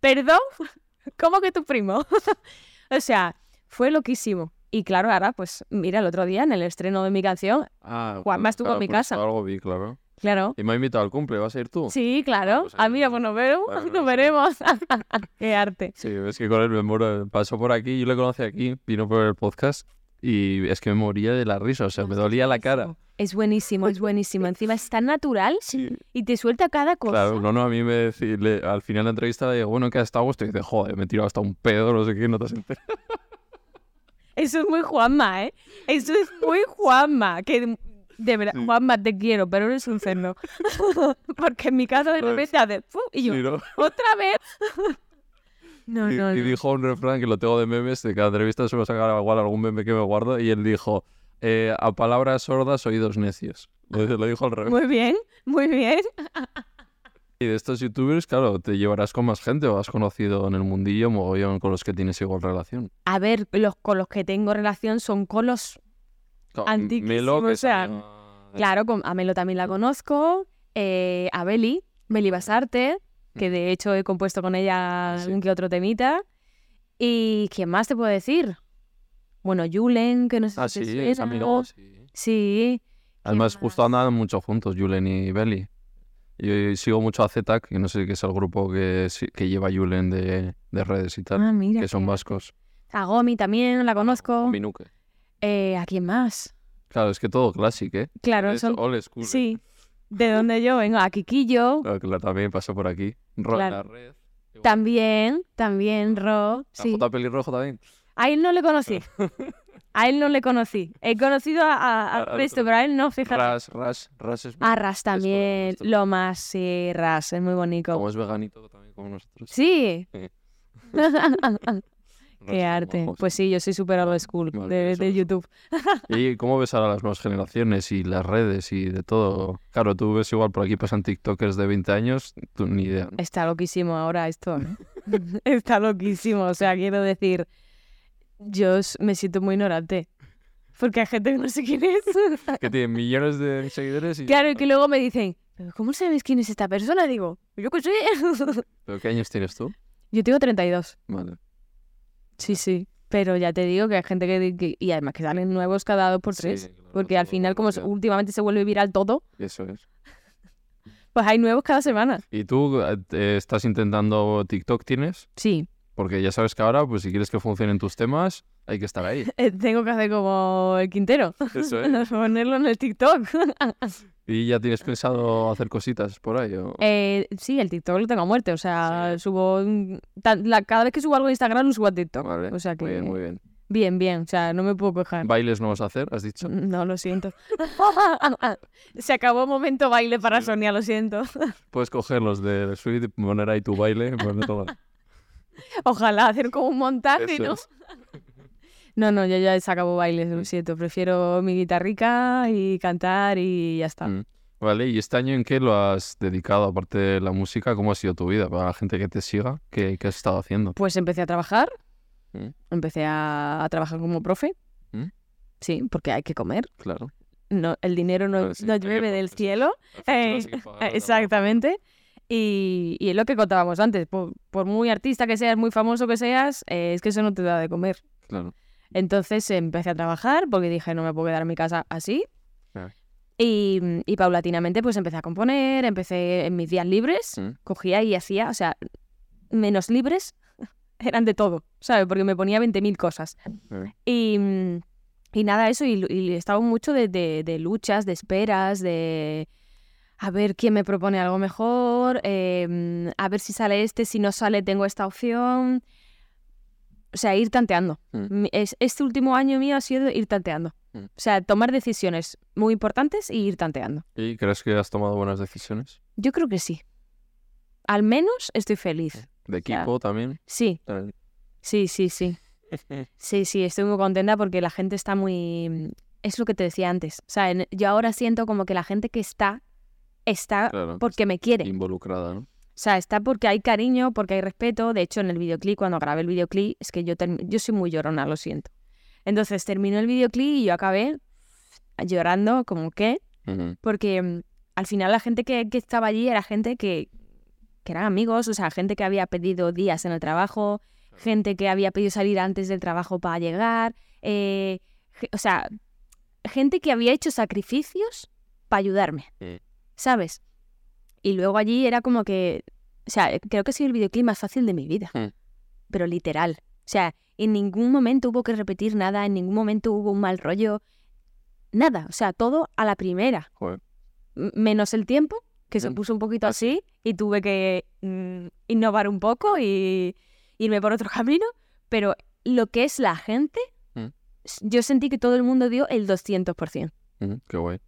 ¿perdón? [LAUGHS] ¿Cómo que tu primo? [LAUGHS] o sea, fue loquísimo. Y claro, ahora, pues mira, el otro día en el estreno de mi canción,
Ah,
Juanma estuvo en mi
pues,
casa.
Algo vi, claro.
Claro.
Y me ha invitado al cumple, ¿vas a ir tú?
Sí, claro.
pues
ah,
ahí-
mira, pues nos veremos. Nos veremos. [LAUGHS] Qué arte.
Sí, es que con él me muero. Pasó por aquí, yo le conocí aquí, vino por el podcast y es que me moría de la risa, o sea, me dolía la cara.
Es buenísimo, es buenísimo. Encima es tan natural
Sí.
y te suelta cada cosa.
Claro, no, no, a mí me decí- le- al final de la entrevista le digo, bueno, ¿qué has estado? Y dice, joder, me he tirado hasta un pedo, no sé qué, no te has enterado. [LAUGHS]
Eso es muy Juanma, ¿eh? Eso es muy Juanma. Que de verdad,
Sí.
Juanma, te quiero, pero eres un cerdo. [LAUGHS] Porque en mi caso de
Pues,
repente hace y yo,
Sí, ¿no?
¡otra vez! [LAUGHS] no,
Y,
no,
y
no.
dijo un refrán que lo tengo de memes, de cada entrevista se va a sacar igual algún meme que me guardo, y él dijo, eh, a palabras sordas, oídos necios. Lo, lo dijo al revés.
Muy bien, muy bien. [LAUGHS]
Y de estos youtubers, claro, te llevarás con más gente o has conocido en el mundillo mogollón con los que tienes igual relación.
A ver, los con los que tengo relación son con los Antiquísimo,
Melo, que
o sea,
salió-
Claro, con, a Melo también la conozco, eh, a Beli, Beli Basarte, que de hecho he compuesto con ella
Ah, sí.
algún que otro temita. ¿Y quién más te puedo decir? Bueno, Julen, que no sé
Ah,
si
sí, es amigo, sí.
Sí.
Además,
más?
justo andaban mucho juntos, Julen y Beli. Y sigo mucho a Zetac, que no sé qué es el grupo que, que lleva Julen de, de redes y tal,
Ah, mira.
que son vascos.
A Gomi también, la conozco.
Minuque.
Eh, ¿A quién más?
Claro, es que todo clásico, ¿eh?
Claro,
Es
son...
old school.
Sí. De donde yo vengo, a Quiquillo. [LAUGHS]
Claro, la- también pasó por aquí. Ro-
Claro.
la red. igual.
También, también, Ro.
¿A
Sí.
J. Pelirrojo también?
A él no le conocí. [LAUGHS] A él no le conocí. He conocido a, a, resto, pero a él no, fíjate.
Ras, Ras, Ras es,
A Ras también. Lo más, sí, Ras, es muy bonito.
como es veganito también como nosotros.
Sí.
Sí. [LAUGHS]
Qué arte. Pues sí, yo soy súper old school
Vale,
de,
eso
de
es.
YouTube. [LAUGHS]
¿Y cómo ves ahora las nuevas generaciones y las redes y de todo? Claro, tú ves igual por aquí pasan TikTokers de 20 años, tú ni idea. ¿no?
Está loquísimo ahora esto. ¿eh? [LAUGHS] [LAUGHS] Está loquísimo. O sea, quiero decir, yo me siento muy ignorante. Porque hay gente que no sé quién es.
Que tienen millones de seguidores y...
claro, y que luego me dicen, "¿Pero ¿cómo sabes quién es esta persona? Digo, yo qué sé.
¿Pero qué años tienes tú?
yo tengo 32.
Vale.
Sí, sí. Pero ya te digo que hay gente que, que- y además que salen nuevos cada dos por
Sí,
tres.
claro,
porque al final, como últimamente se vuelve viral todo,
Eso es. [LAUGHS]
pues hay nuevos cada semana.
¿Y tú eh, estás intentando TikTok tienes?
Sí.
Porque ya sabes que ahora, pues si quieres que funcionen tus temas, hay que estar ahí. [LAUGHS]
Eh, Tengo que hacer como el Quintero.
Eso [LAUGHS] es.
Ponerlo en el TikTok. [LAUGHS]
¿Y ya tienes pensado hacer cositas por ahí? o-
Eh, sí, el TikTok lo tengo a muerte. O sea,
Sí.
subo. un- tan- la- cada vez que subo algo a Instagram lo subo a TikTok.
Vale,
O sea que.
Muy bien, muy bien.
Bien, bien. O sea, no me puedo quejar.
¿Bailes no vas a hacer, has dicho?
No, lo siento. Se acabó el momento baile para Sonia, lo siento.
Puedes coger los de Sweet, poner ahí tu baile.
Ojalá hacer como un montaje,
Eso
¿no?
es.
No, no, yo ya se acabó baile, lo siento. Prefiero mi guitarrica y cantar y ya está.
Mm. Vale, ¿y este año en qué lo has dedicado, aparte de la música? ¿Cómo ha sido tu vida? Para la gente que te siga, ¿qué, qué has estado haciendo?
Pues empecé a trabajar.
Mm.
Empecé a, a trabajar como profe.
Mm.
Sí, porque hay que comer.
Claro.
No, el dinero no,
sí,
no llueve del
sí.
cielo. Eh, [LAUGHS] exactamente. Y, y es lo que contábamos antes. Por, por muy artista que seas, muy famoso que seas, eh, es que eso no te da de comer.
Claro.
Entonces empecé a trabajar porque dije no me puedo quedar en mi casa así. Y, y paulatinamente pues empecé a componer, empecé en mis días libres,
Mm.
cogía y hacía, o sea, menos libres [LAUGHS] eran de todo, ¿sabes? Porque me ponía 20.000 cosas.
Eh,
Y, y nada, eso, y, y estaba mucho de, de- de luchas, de esperas, de a ver quién me propone algo mejor, eh, mm, a ver si sale este, si no sale tengo esta opción. O sea, ir tanteando.
Mm.
Es- Este último año mío ha sido ir tanteando.
Mm.
O sea, tomar decisiones muy importantes y ir tanteando.
¿Y crees que has tomado buenas decisiones?
Yo creo que sí. Al menos estoy feliz.
¿De
sea,
equipo también?
Sí, sí, sí, sí. [LAUGHS] Sí, sí, estoy muy contenta porque la gente está muy... Es lo que te decía antes. O sea, en- yo ahora siento como que la gente que está, está
Claro.
porque me quiere.
Involucrada, ¿no?
O sea, está porque hay cariño, porque hay respeto. De hecho, en el videoclip, cuando grabé el videoclip, es que yo, yo soy muy llorona, lo siento. Entonces terminó el videoclip y yo acabé llorando como que,
Ujú.
porque mm, al final la gente que, que estaba allí era gente que, que eran amigos, o sea, gente que había pedido días en el trabajo, gente que había pedido salir antes del trabajo para llegar, eh, o sea, gente que había hecho sacrificios para ayudarme. ¿sabes? Y luego allí era como que, o sea, creo que ha sido el videoclip más fácil de mi vida,
Mm.
pero literal. O sea, en ningún momento hubo que repetir nada, en ningún momento hubo un mal rollo, nada, o sea, todo a la primera
Joder.
menos el tiempo, que se
Mm.
puso un poquito
Ah,
así y tuve que mm, innovar un poco y irme por otro [LAUGHS] camino, pero lo que es la gente,
Mm.
s- yo sentí que todo el mundo dio el 200%.
Ujú, Qué guay.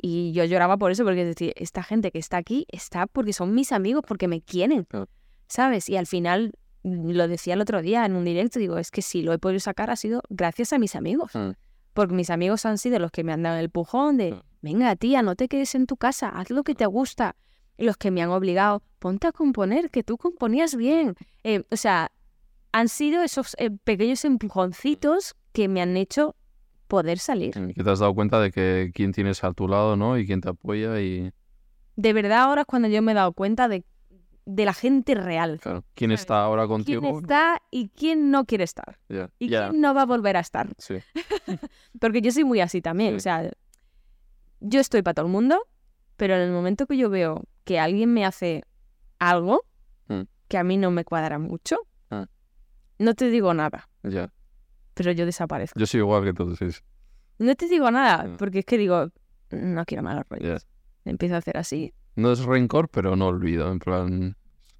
Y yo lloraba por eso, porque esta gente que está aquí está porque son mis amigos, porque me quieren. ¿sabes? Y al final, mm, lo decía el otro día en un directo, digo, es que si lo he podido sacar ha sido gracias a mis amigos.
Mm.
Porque mis amigos han sido los que me han dado el pujón de, venga tía, no te quedes en tu casa, haz lo que te gusta. Y los que me han obligado, ponte a componer, que tú componías bien. Eh, o sea, han sido esos eh, pequeños empujoncitos que me han hecho poder salir.
Que te has dado cuenta de que quién tienes a tu lado, ¿no? Y quién te apoya y...
De verdad ahora es cuando yo me he dado cuenta de, de la gente real.
Claro. ¿Quién
¿Sabes?
está ahora
¿Quién
contigo?
está y quién no quiere estar?
Ya.
¿Y
Ya.
quién no va a volver a estar?
Sí. [LAUGHS]
Porque yo soy muy así también.
Sí.
O sea, yo estoy para todo el mundo, pero en el momento que yo veo que alguien me hace algo
Mm.
que a mí no me cuadra mucho,
Ah.
no te digo nada,
Ya.
Pero yo desaparezco.
Yo soy igual que tú, sí.
No te digo nada,
Mm.
porque es que digo, no quiero malos rollos. Empiezo a hacer así.
No es rencor, pero no olvido. En plan,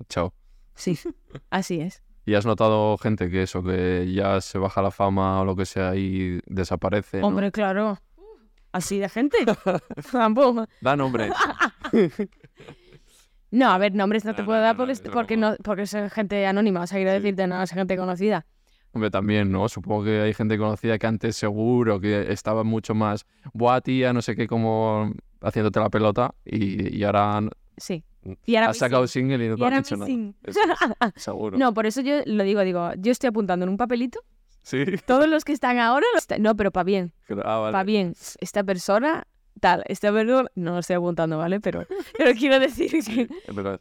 chao.
Sí, [LAUGHS] así es.
¿Y has notado gente que eso, que ya se baja la fama o lo que sea y desaparece? ¿no?
Hombre, claro. Así de gente. [LAUGHS] Tampoco.
Da nombres. [LAUGHS]
No, a ver, nombres no te puedo
no,
dar porque, porque, no, porque es gente anónima. O sea, quiero
Sí.
decirte, no, es gente conocida.
Hombre, también, ¿no? Supongo que hay gente conocida que antes seguro que estaba mucho más, buah, tía, no sé qué, como haciéndote la pelota y, y ahora
Sí. Y ahora
has sacado single y no te
ahora
dicho nada. Eso [LAUGHS] seguro.
No, por eso yo lo digo, digo, yo estoy apuntando en un papelito.
Sí.
Todos los que están ahora, los no, pero para bien,
Ah, vale.
para bien. Esta persona, tal, esta persona, no lo estoy apuntando, ¿vale? Pero, [LAUGHS] pero quiero decir que,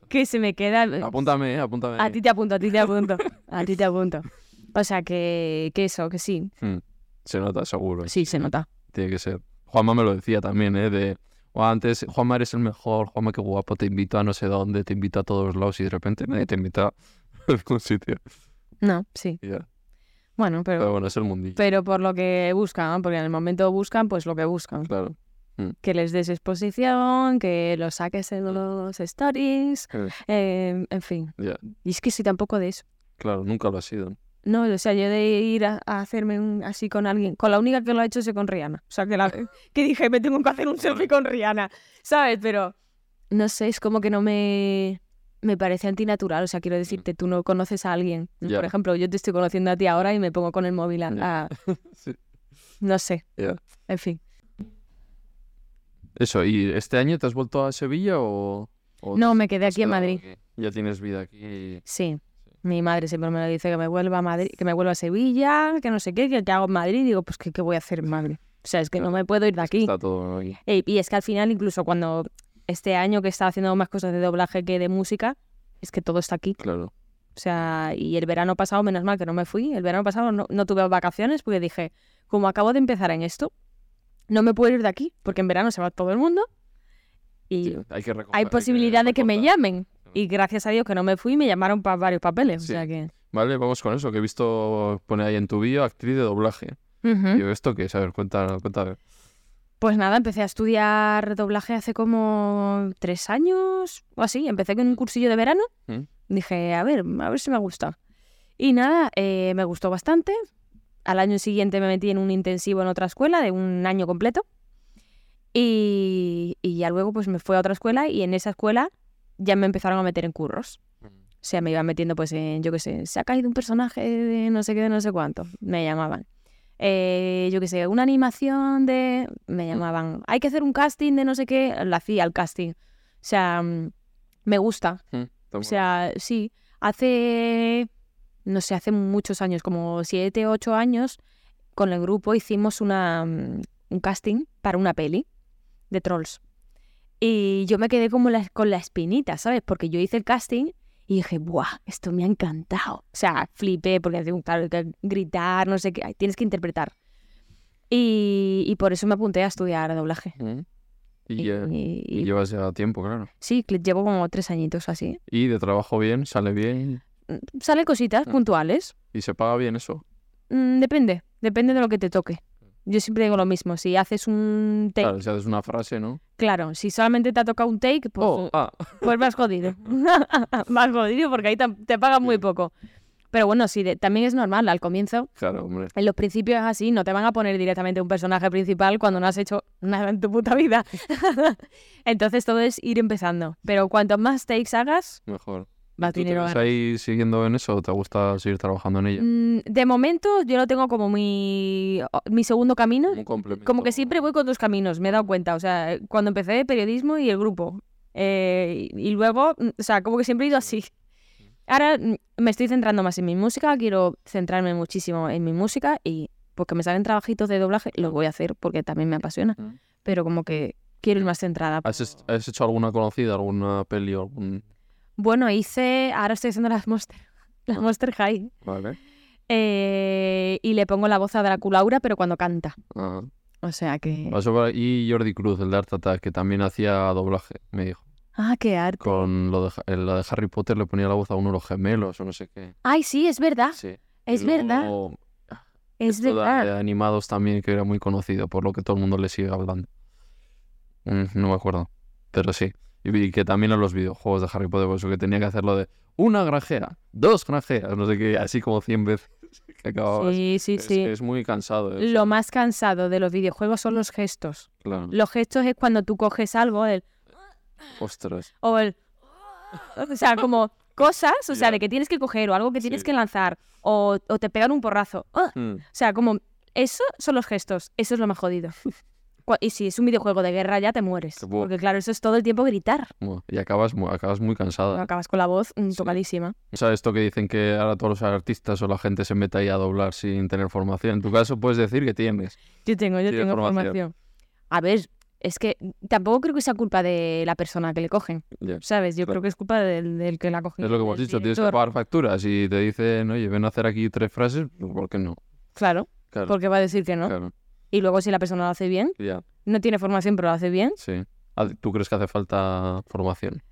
que se me queda.
Apúntame, eh, apúntame.
A ti te apunto, a ti te apunto, a ti te apunto. [LAUGHS] O sea, que, que eso, que sí,
Hmm, Se nota, seguro.
sí, se nota.
Tiene que ser. Juanma me lo decía también, ¿eh? De, "Oh, antes, Juanma eres el mejor, Juanma qué guapo, te invito a no sé dónde, te invito a todos lados y de repente nadie te invita a algún sitio.
No, sí.
Y ya.
Bueno,
Pero
pero,
bueno, es el mundillo.
pero por lo que buscan, porque en el momento buscan, pues lo que buscan.
Claro.
Que les des exposición, que los saques en los stories,
Eh,
eh, en fin.
ya.
Y es que soy tampoco de eso.
Claro, nunca lo ha sido.
No, o sea, yo de ir a, a hacerme un, así con alguien, con la única que lo ha hecho es con Rihanna. O sea, que, la, que dije, me tengo que hacer un selfie con Rihanna, ¿sabes? Pero, no sé, es como que no me, me parece antinatural. O sea, quiero decirte, tú no conoces a alguien. Por ejemplo, yo te estoy conociendo a ti ahora y me pongo con el móvil a... [LAUGHS]
Sí.
no sé, en fin.
Eso, ¿y este año te has vuelto a Sevilla o...? o
No, me quedé aquí en Madrid.
aquí? Ya tienes vida aquí.
Sí. Mi madre siempre me lo dice que me vuelva a Madrid, que me vuelva a Sevilla, que no sé qué, que, que hago en Madrid. Digo, pues ¿qué, qué voy a hacer en Madrid? O sea, es que no me puedo ir de aquí.
Está todo aquí.
Y es que al final, incluso cuando este año que estaba haciendo más cosas de doblaje que de música, es que todo está aquí.
Claro.
O sea, y el verano pasado, menos mal que no me fui. El verano pasado no, no tuve vacaciones porque dije, como acabo de empezar en esto, no me puedo ir de aquí, porque en verano se va todo el mundo y
Sí, hay que
hay posibilidad de que me llamen. Y gracias a Dios que no me fui, me llamaron para varios papeles.
Sí.
O sea que...
Vale, vamos con eso, que he visto, pone ahí en tu bio, actriz de doblaje.
Ujú.
Digo, ¿esto qué es? A ver, a ver.
Pues nada, empecé a estudiar doblaje hace como tres años o así. Empecé con un cursillo de verano.
¿Mm?
Dije, a ver, a ver si me gusta. Y nada, eh, me gustó bastante. Al año siguiente me metí en un intensivo en otra escuela de un año completo. Y, y ya luego pues me fui a otra escuela y en esa escuela ya me empezaron a meter en curros. O sea, me iban metiendo pues en, yo qué sé, se ha caído un personaje de no sé qué, de no sé cuánto. Me llamaban. Eh, yo qué sé, una animación de... Me llamaban. Hay que hacer un casting de no sé qué. Lo hacía el casting. O sea, mm, me gusta. O sea, sí. Hace, no sé, hace muchos años, como siete, ocho años, con el grupo hicimos una, mm, un casting para una peli de trolls. Y yo me quedé como la- con la espinita, ¿sabes? Porque yo hice el casting y dije, ¡buah! Esto me ha encantado. O sea, flipé porque claro, que gritar, no sé qué, tienes que interpretar. Y, y por eso me apunté a estudiar doblaje.
Y,
Y- y-
y
y-
llevas ya tiempo, claro.
sí, llevo como tres añitos así.
Y de trabajo bien, sale bien.
Mm, Salen cositas
Ah.
puntuales.
Y se paga bien eso.
Mm, depende, depende de lo que te toque. Yo siempre digo lo mismo, si haces un take,
Claro, si haces una frase, ¿no?
claro, si solamente te ha tocado un take, pues,
Oh, ah.
pues vas jodido. [LAUGHS] vas jodido porque ahí tam- te pagan muy poco. Pero bueno, sí, de- también es normal, al comienzo,
Claro, hombre.
en los principios es así, no te van a poner directamente un personaje principal cuando no has hecho nada en tu puta vida. [LAUGHS] Entonces todo es ir empezando. Pero cuanto más takes hagas,
Mejor.
Más
¿Tú te
dinero ganas.
ahí siguiendo en eso o te gusta seguir trabajando en ella?
Mm, De momento yo lo tengo como mi, mi segundo camino.
Un complemento.
Como que siempre voy con dos caminos, me he dado cuenta. O sea, cuando empecé periodismo y el grupo. Eh, y y luego, mm, o sea, como que siempre he ido así. Ahora mm, me estoy centrando más en mi música, quiero centrarme muchísimo en mi música y porque me salen trabajitos de doblaje, los voy a hacer porque también me apasiona.
Mm.
Pero como que quiero ir más centrada.
¿Has, es- has hecho alguna conocida, alguna peli o algún...?
Bueno, hice, ahora estoy haciendo las Monster, [LAUGHS] las Monster High.
Vale.
Eh, y le pongo la voz a Draculaura, pero cuando canta.
Ajá.
O sea que...
Pasó por ahí Jordi Cruz, el de Art Attack, que también hacía doblaje, me dijo.
Ah, qué arte.
Con lo de, en la de Harry Potter le ponía la voz a uno de los gemelos o no sé qué.
Ay, sí, es verdad.
Sí.
Es
Y
verdad. Es
esto de-
verdad.
de animados también, que era muy conocido, por lo que todo el mundo le sigue hablando. Mm, no me acuerdo, pero sí. Y vi que también en los videojuegos de Harry Potter, por eso que tenía que hacerlo de una granjera, dos granjeras, no sé qué, así como 100 veces [LAUGHS] que.
Sí, sí,
es,
sí.
es muy cansado. eso,
Lo más cansado de los videojuegos son los gestos.
Claro.
Los gestos es cuando tú coges algo, el,
Ostras.
o el... O sea, como cosas, o sea, de que tienes que coger o algo que tienes
Sí.
que lanzar o, o te pegan un porrazo. ¡Ah!
Mm,
O sea, como eso son los gestos, eso es lo más jodido. [LAUGHS] Y si es un videojuego de guerra ya te mueres. Porque claro, eso es todo el tiempo gritar.
y acabas, acabas muy cansada.
Acabas con la voz mm,
Sí.
tocadísima.
O sea, esto que dicen que ahora todos los artistas o la gente se mete ahí a doblar sin tener formación. En tu caso puedes decir que tienes.
Yo tengo, yo tengo
formación.
formación. A ver, es que tampoco creo que sea culpa de la persona que le cogen. ¿sabes? Yo
Claro.
creo que es culpa del, del que la coge.
Es lo que hemos dicho, tienes que pagar facturas y te dicen, oye, ven a hacer aquí tres frases, ¿por qué no?
Claro,
Claro,
porque va a decir que no.
claro,
Y luego si la persona lo hace bien, no tiene formación pero lo hace bien,
sí. ¿Tú crees que hace falta formación?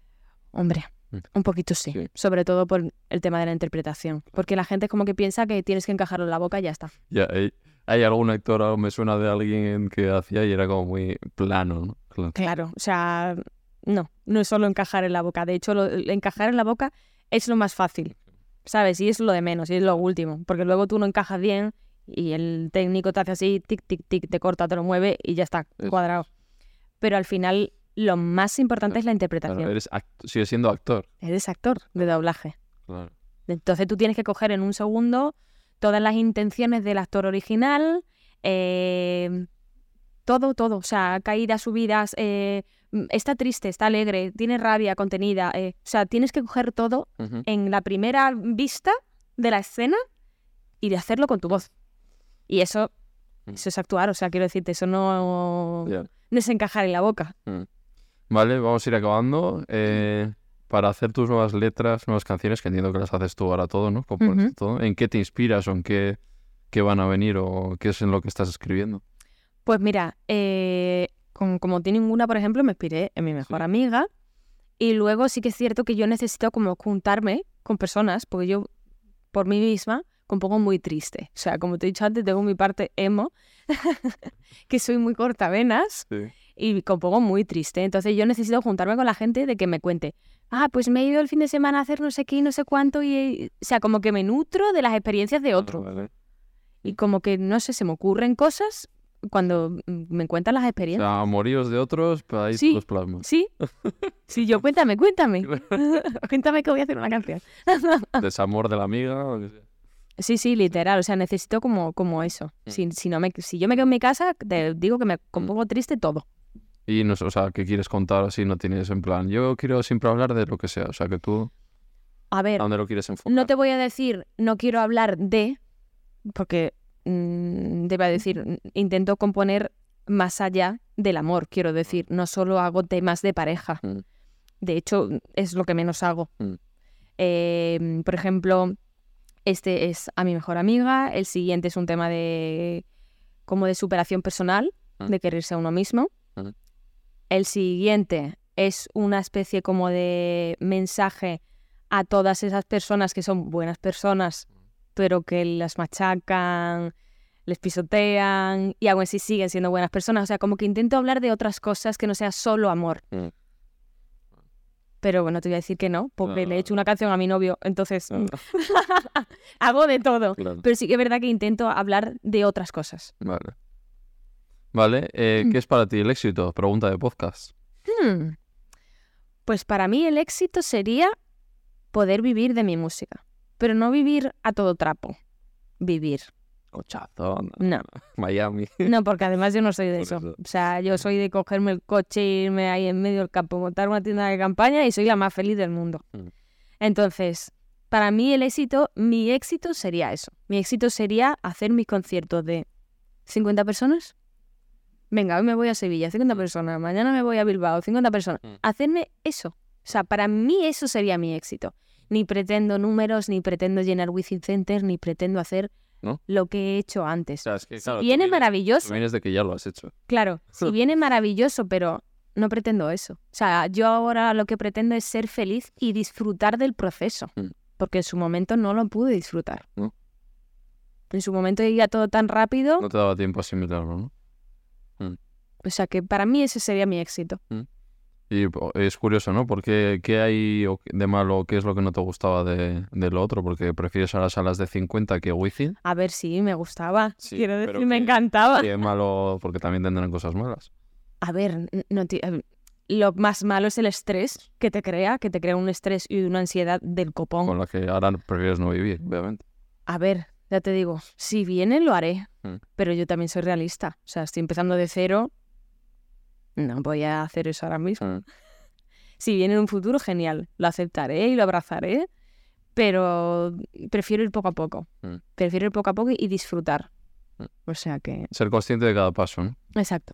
hombre,
Mm.
un poquito sí.
Sí.
Sobre todo por el tema de la interpretación. Porque la gente como que piensa que tienes que encajarlo en la boca y ya está.
Ya, hay, hay algún actor, o me suena de alguien que hacía y era como muy plano, ¿no? Claro.
Claro, o sea, no, no es solo encajar en la boca. De hecho, lo- encajar en la boca es lo más fácil, ¿sabes? Y es lo de menos, y es lo último. Porque luego tú no encajas bien y el técnico te hace así, tic, tic, tic, te corta, te lo mueve y ya está, cuadrado. Pero al final, lo más importante es la interpretación.
Claro, eres sigues siendo actor.
Eres actor de doblaje.
Claro.
Entonces tú tienes que coger en un segundo todas las intenciones del actor original, eh, todo, todo, o sea, caídas, subidas, eh, está triste, está alegre, tiene rabia contenida, eh, o sea, tienes que coger todo en la primera vista de la escena y de hacerlo con tu voz. Y eso,
Mm.
eso es actuar, o sea, quiero decirte, eso no, no es encajar en la boca.
Vale, vamos a ir acabando. Eh, para hacer tus nuevas letras, nuevas canciones, que entiendo que las haces tú ahora todo, ¿no? Compones
Ujú.
todo. ¿En qué te inspiras o en qué, qué van a venir o qué es en lo que estás escribiendo?
Pues mira, eh, con, como tiene ninguna, por ejemplo, me inspiré en mi mejor
Sí.
amiga. Y luego sí que es cierto que yo necesito como juntarme con personas, porque yo por mí misma compongo muy triste. O sea, como te he dicho antes, tengo mi parte emo, [LAUGHS] que soy muy cortavenas
Sí.
y compongo muy triste. Entonces yo necesito juntarme con la gente de que me cuente, ah, pues me he ido el fin de semana a hacer no sé qué y no sé cuánto. Y, o sea, como que me nutro de las experiencias de otros.
Vale.
Y como que, no sé, se me ocurren cosas cuando mm, me cuentan las
O
experiencias.
sea, amoríos de otros, pero ahí
Sí.
los plasmas.
Sí, [LAUGHS] sí, yo cuéntame, cuéntame. [LAUGHS] cuéntame que voy a hacer una canción.
Desamor de la amiga. o que sea.
Sí, sí, literal. O sea, necesito como, como eso.
Mm.
Si, si, no me, si yo me quedo en mi casa, te digo que me compongo triste todo.
Y no o sea, ¿qué quieres contar así? No tienes en plan. Yo quiero siempre hablar de lo que sea. O sea, que tú,
A
¿a
ver,
dónde lo quieres enfocar?
no te voy a decir, no quiero hablar de, porque mm, debe decir, mm, intento componer más allá del amor, quiero decir. No solo hago temas de pareja.
Mm.
De hecho, es lo que menos hago.
Mm.
Eh, por ejemplo, este es a mi mejor amiga, el siguiente es un tema de como de superación personal,
Mm.
de quererse a uno mismo. El siguiente es una especie como de mensaje a todas esas personas que son buenas personas, pero que las machacan, les pisotean y aún así siguen siendo buenas personas. O sea, como que intento hablar de otras cosas que no sea solo amor.
Mm.
Pero bueno, te voy a decir que no, porque le he hecho
Claro.
una canción a mi novio, entonces
Claro. [LAUGHS]
hago de todo.
Claro.
Pero sí que es verdad que intento hablar de otras cosas.
Vale. Vale, eh,
Mm.
¿qué es para ti el éxito? Pregunta de podcast.
Hmm. Pues para mí el éxito sería poder vivir de mi música, pero no vivir a todo trapo. Vivir.
Cochazo.
No,
Miami. [LAUGHS]
no, porque además yo no soy de eso.
eso.
O sea, yo soy de cogerme el coche, irme ahí en medio del campo, montar una tienda de campaña y soy la más feliz del mundo.
Mm.
Entonces, para mí el éxito, mi éxito sería eso. Mi éxito sería hacer mis conciertos de 50 personas. Venga, hoy me voy a Sevilla, 50 personas. Mañana me voy a Bilbao, 50 personas.
Mm.
Hacerme eso. O sea, para mí eso sería mi éxito. Ni pretendo números, ni pretendo llenar Within Center, ni pretendo hacer
¿No?
lo que he hecho antes.
O sea, es que,
Si
claro, tú
viene
vienes-
maravilloso,
vienes de que ya lo has hecho.
Claro, [LAUGHS] si viene maravilloso, pero no pretendo eso. O sea, yo ahora lo que pretendo es ser feliz y disfrutar del proceso.
Mm.
Porque en su momento no lo pude disfrutar.
No.
En su momento iba todo tan rápido.
No te daba tiempo a asimilarlo, ¿no?
O sea, que para mí ese sería mi éxito.
Y es curioso, ¿no? Porque ¿qué hay de malo? ¿Qué es lo que no te gustaba de, de lo otro? Porque prefieres a las salas de 50 que Wizzing.
A ver, sí, me gustaba.
Sí,
Quiero decir, me
que-
encantaba.
¿Qué malo? Porque también tendrán cosas malas.
A ver, no eh, lo más malo es el estrés que te crea, que te crea un estrés y una ansiedad del copón.
Con la que ahora prefieres no vivir, obviamente.
A ver, ya te digo, si viene lo haré,
Mm.
pero yo también soy realista. O sea, estoy empezando de cero, no voy a hacer eso ahora mismo.
Mm.
Si viene en un futuro, genial, lo aceptaré y lo abrazaré, pero prefiero ir poco a poco.
Mm.
Prefiero ir poco a poco y disfrutar.
Mm.
O sea que,
Ser consciente de cada paso, ¿no?
exacto,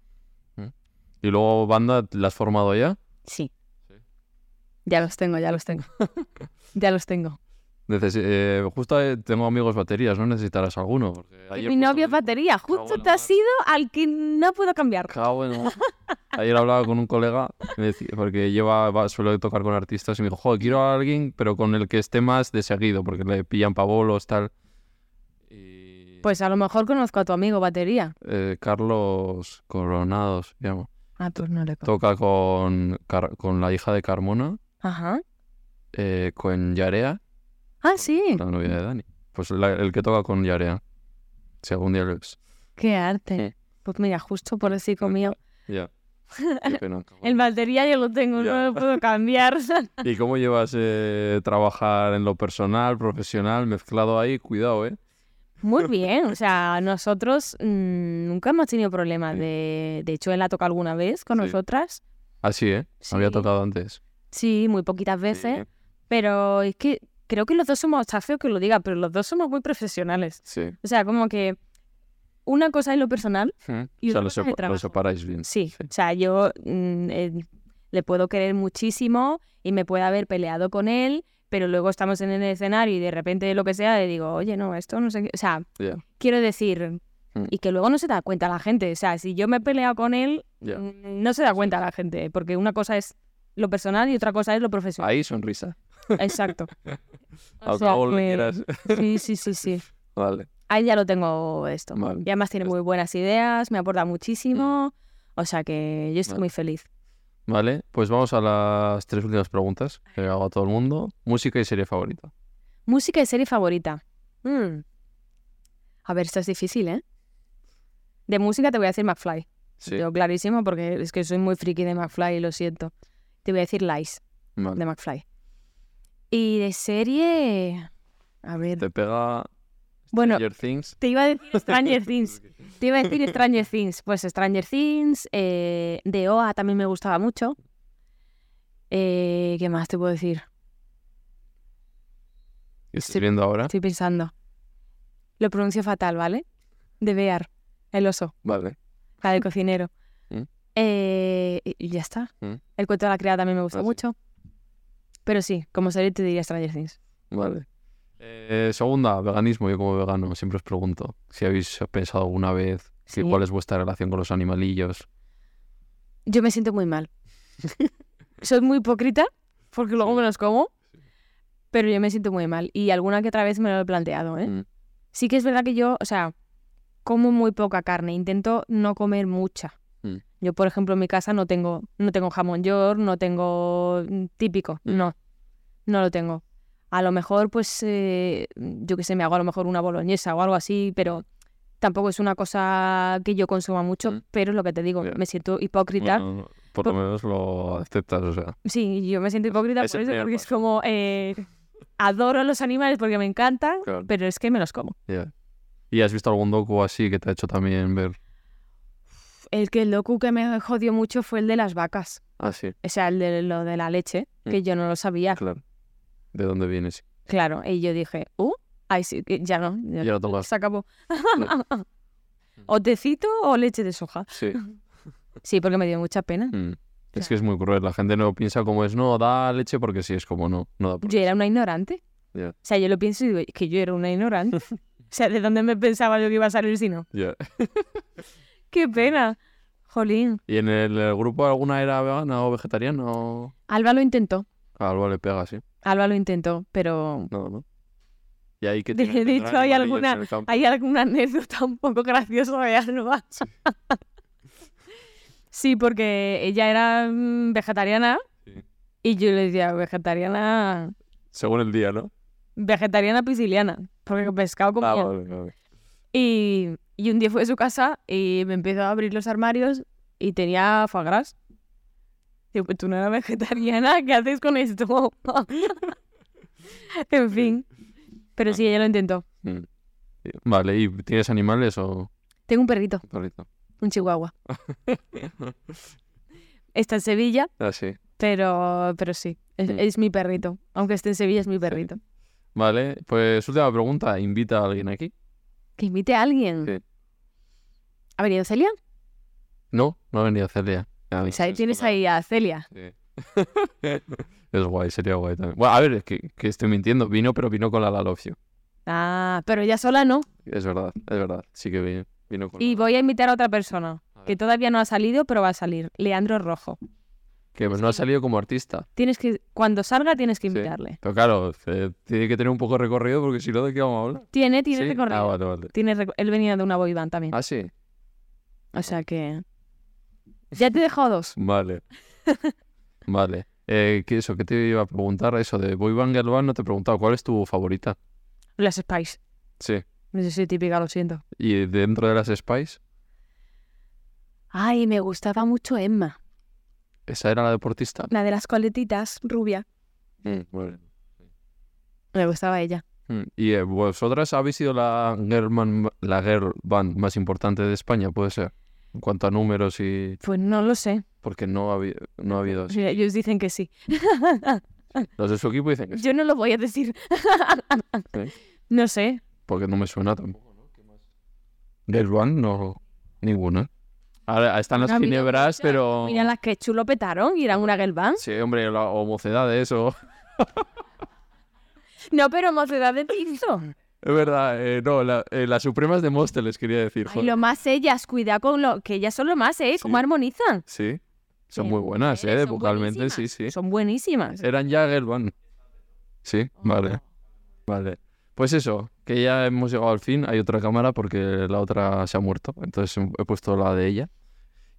Y luego, banda, ¿la has formado ya?
sí.
Sí.
Ya los tengo, ya los tengo. [LAUGHS] ya los tengo.
Eh, justo eh, tengo amigos baterías, ¿no necesitarás alguno? Porque ayer
Mi novio es batería, justo te has ido al que no puedo cambiar.
En [LAUGHS] Ayer hablaba con un colega, porque lleva, va- suele tocar con artistas, y me dijo, joder, quiero a alguien, pero con el que esté más de seguido, porque le pillan pavolos, tal. Y,
Pues a lo mejor conozco a tu amigo batería.
eh, Carlos Coronados, se llama.
Ah, pues no le conozco.
Toca con, con la hija de Carmona,
Ajá.
eh, con Yarea,
Ah, sí.
la novia de Dani. Pues la- el que toca con Yarea. Si algún día lo es.
Qué arte. Pues mira, justo por [LAUGHS] el mío.
Ya.
El batería yo lo tengo,
Ya.
no lo puedo cambiar. [LAUGHS]
¿Y cómo llevas eh, trabajar en lo personal, profesional, mezclado ahí? Cuidado, ¿eh?
Muy [LAUGHS] bien, o sea, nosotros mm, nunca hemos tenido problemas.
Sí.
De, de hecho, él ha tocado alguna vez con
Sí.
nosotras.
Así, ¿eh? Había tocado antes.
Sí, muy poquitas veces. Pero es que creo que los dos somos, está feo que lo diga, pero los dos somos muy profesionales.
Sí.
O sea, como que una cosa es lo personal. Y
o sea,
otra
lo,
cosa de
sepa- lo
trabajo.
separáis bien.
Sí, o sea, yo mm, eh, le puedo querer muchísimo y me puede haber peleado con él, pero luego estamos en el escenario y de repente lo que sea, le digo, oye, no, esto no sé qué. O sea, quiero decir,
Mm.
y que luego no se da cuenta la gente. O sea, si yo me he peleado con él, mm, no se da cuenta la gente, porque una cosa es lo personal y otra cosa es lo profesional.
Ahí sonrisa.
Exacto. [LAUGHS] O sea,
lo
que-. Sí, sí, sí, sí. [LAUGHS]
Vale.
Ahí ya lo tengo esto.
Vale.
Y además tiene muy buenas ideas, me aporta muchísimo. O sea que yo estoy
Vale.
muy feliz.
Vale, pues vamos a las tres últimas preguntas que hago a todo el mundo. Música y serie favorita.
Música y serie favorita. Mm. A ver, esto es difícil, ¿eh? De música te voy a decir McFly.
Sí.
Yo clarísimo porque es que soy muy friki de McFly y lo siento. Te voy a decir Lies
Vale.
de McFly. Y de serie... A ver...
Te pega
Bueno,
Stranger Things.
te iba a decir Stranger Things. Te iba a decir Stranger Things. Pues Stranger Things. Eh, de OA también me gustaba mucho. Eh, ¿Qué más te puedo decir?
¿Qué estás
Sí.
viendo ahora?
Estoy pensando. Lo pronuncio fatal, ¿vale? De Bear, el oso,
Vale.
la del cocinero.
Mm.
Eh, y ya está.
Mm.
El cuento de la criada también me gusta
Ah, sí.
Pero sí, como serie te diría Stranger Things.
Vale. Eh, segunda, veganismo. Yo como vegano siempre os pregunto si habéis pensado alguna vez que cuál es vuestra relación con los animalillos.
Yo me siento muy mal. [LAUGHS] Soy muy hipócrita porque luego
Sí.
me los como. Pero yo me siento muy mal. Y alguna que otra vez me lo he planteado, ¿eh?
Mm,
Sí que es verdad que yo, o sea, como muy poca carne. Intento no comer mucha. Yo, por ejemplo, en mi casa no tengo, no tengo jamón york, no tengo mm, típico.
Mm.
No, no lo tengo. A lo mejor, pues, eh, yo qué sé, me hago a lo mejor una boloñesa o algo así, pero tampoco es una cosa que yo consuma mucho.
Mm.
Pero es lo que te digo,
Ya.
me siento hipócrita.
bueno, por lo
Por-
menos lo aceptas, o sea.
Sí, yo me siento hipócrita
Es
por eso, porque es
paso.
como, eh, adoro los animales porque me encantan,
Claro.
pero es que me los como.
ya. ¿Y has visto algún docu así que te ha hecho también ver?
El que el docu que me jodió mucho fue el de las vacas.
Ah, sí,
O sea, el de lo de la leche, que
Mm.
yo no lo sabía.
claro. ¿De dónde vienes?
Claro, y yo dije, uh, ay, sí, ya no, ya,
Ya lo
se acabó. [LAUGHS] o tecito o leche de soja.
Sí. [LAUGHS]
Sí, porque me dio mucha pena.
Mm. Es que es muy cruel. La gente no piensa como es, no, da leche porque sí, es como no, no da por
Yo era una ignorante. O sea, yo lo pienso y digo, que yo era una ignorante. [LAUGHS] o sea, ¿de dónde me pensaba yo que iba a salir si no?
Ya.
¡Qué pena! Jolín.
¿Y en el, grupo alguna era vegana o vegetariana o...?
Alba lo intentó.
A Alba le pega, sí.
Alba lo intentó, pero
No, no. Y ahí que
De
tiene-
de
tendrá
hecho, hay alguna, hay alguna anécdota un poco graciosa de Alba. [LAUGHS] Sí, porque ella era mm, vegetariana
Sí.
y yo le decía vegetariana,
Según el día, ¿no?
vegetariana pisciliana, porque pescado comía.
Ah, vale, vale.
y, y un día fui a su casa y me empezó a abrir los armarios y tenía foie gras. Digo, pues tú no eres vegetariana, [LAUGHS] ¿qué haces con esto? [LAUGHS] en fin. Pero sí, ella lo intentó.
Mm. Vale, ¿y tienes animales o
Tengo un perrito,
perrito?
un chihuahua. Está en Sevilla,
Ah, sí.
pero, pero sí, es,
Mm.
es mi perrito. Aunque esté en Sevilla, es mi perrito.
Vale, pues última pregunta. ¿Invita a alguien aquí?
Que invite a alguien.
Sí.
¿Ha venido Celia?
No, no ha venido Celia.
Pues ahí
es
tienes ahí a Celia.
Sí. [LAUGHS] es guay, sería guay también. Bueno, a ver, es que, que estoy mintiendo. Vino, pero vino con la La Love You.
Ah, pero ella sola no.
Es verdad, es verdad. Sí que vino, vino con
Y
la-
voy a invitar a otra persona,
A
que todavía no ha salido, pero va a salir. Leandro Rojo.
Que no ha salido como artista.
Tienes que, cuando salga tienes que
Sí.
invitarle.
Pero claro, eh, tiene que tener un poco de recorrido porque si no, ¿de qué vamos a hablar?
Tiene, tiene
¿Sí?
recorrido.
Ah, vale, vale.
Tiene Él venía de una boy band también.
Ah, sí.
O sea que... [LAUGHS] Ya te he dejado dos.
Vale. [LAUGHS] vale. Eh, ¿qué eso? ¿Qué te iba a preguntar? Eso de Boy Band Girl Band no te he preguntado. ¿Cuál es tu favorita?
Las Spice.
Sí.
No sé si típica, lo siento.
¿Y dentro de las Spice?
Ay, me gustaba mucho Emma.
¿Esa era la deportista?
La de las coletitas, rubia.
Mm.
Me gustaba ella.
Mm, ¿Y eh, vosotras habéis sido la girl, man- la girl band más importante de España, puede ser? En cuanto a números y...
Pues no lo sé.
Porque no ha, habi- no ha habido así.
Sí, Ellos dicen que sí. [LAUGHS]
Los de su equipo dicen que sí.
Yo no lo voy a decir.
¿Sí? [LAUGHS]
No sé.
Porque no me suena tampoco, ¿no? ¿Qué más? Band, no... Ninguna. Ahora están las
Ah, mira,
ginebras, pero...
Mira las que chulo petaron y eran una girl band.
Sí, hombre, o mocedades o... [LAUGHS]
No, pero mocedad de piso.
Es verdad, eh, no, la- eh, las supremas de Móstoles quería decir.
Ay,
joder.
lo más ellas, cuidado con lo que ellas son lo más, ¿eh? ¿Cómo
Sí.
armonizan?
Sí, son
Qué
muy buenas, ¿eh?
son
Vocalmente, sí, sí.
Son buenísimas.
Eran ya girl band. Sí, vale. Vale. Pues eso, que ya hemos llegado al fin. Hay otra cámara porque la otra se ha muerto. Entonces he puesto la de ella.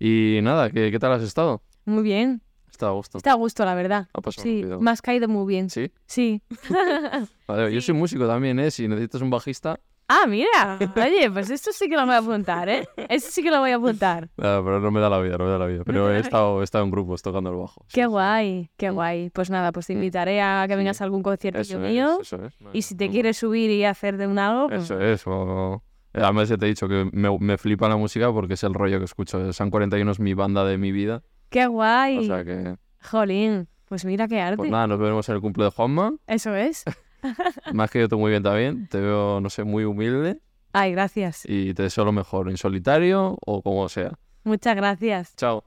Y nada, ¿qué, qué tal has estado?
Muy bien.
Está a gusto.
Está a gusto, la verdad.
Ha pasado
Sí,
rápido.
me has caído muy bien.
¿Sí?
Sí. [LAUGHS]
Vale, yo soy músico también, ¿eh? Si necesitas un bajista.
Ah, mira. Oye, pues esto sí que lo voy a apuntar, ¿eh? Esto sí que lo voy a apuntar. [LAUGHS]
Ah, pero no me da la vida, no me da la vida. Pero he estado, he estado en grupos tocando el bajo. Sí,
Qué
sí.
guay, qué
Mm.
guay. Pues nada, pues te
Mm.
invitaré a que
Sí.
vengas a algún concierto
Eso
mío.
es, eso es.
Y si te
Muy
quieres subir y hacer de un algo, pues
Eso es. o- Además ya te he dicho que me, me flipa la música porque es el rollo que escucho. San 41 es mi banda de mi vida.
Qué guay.
O sea que,
Jolín, pues mira qué arte.
pues nada, nos veremos en el cumple de Juanma.
Eso es. [LAUGHS]
Más que yo te muy bien también. Te veo, no sé, muy humilde.
Ay, gracias.
Y te deseo lo mejor en solitario o como sea.
Muchas gracias.
Chao.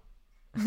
[LAUGHS]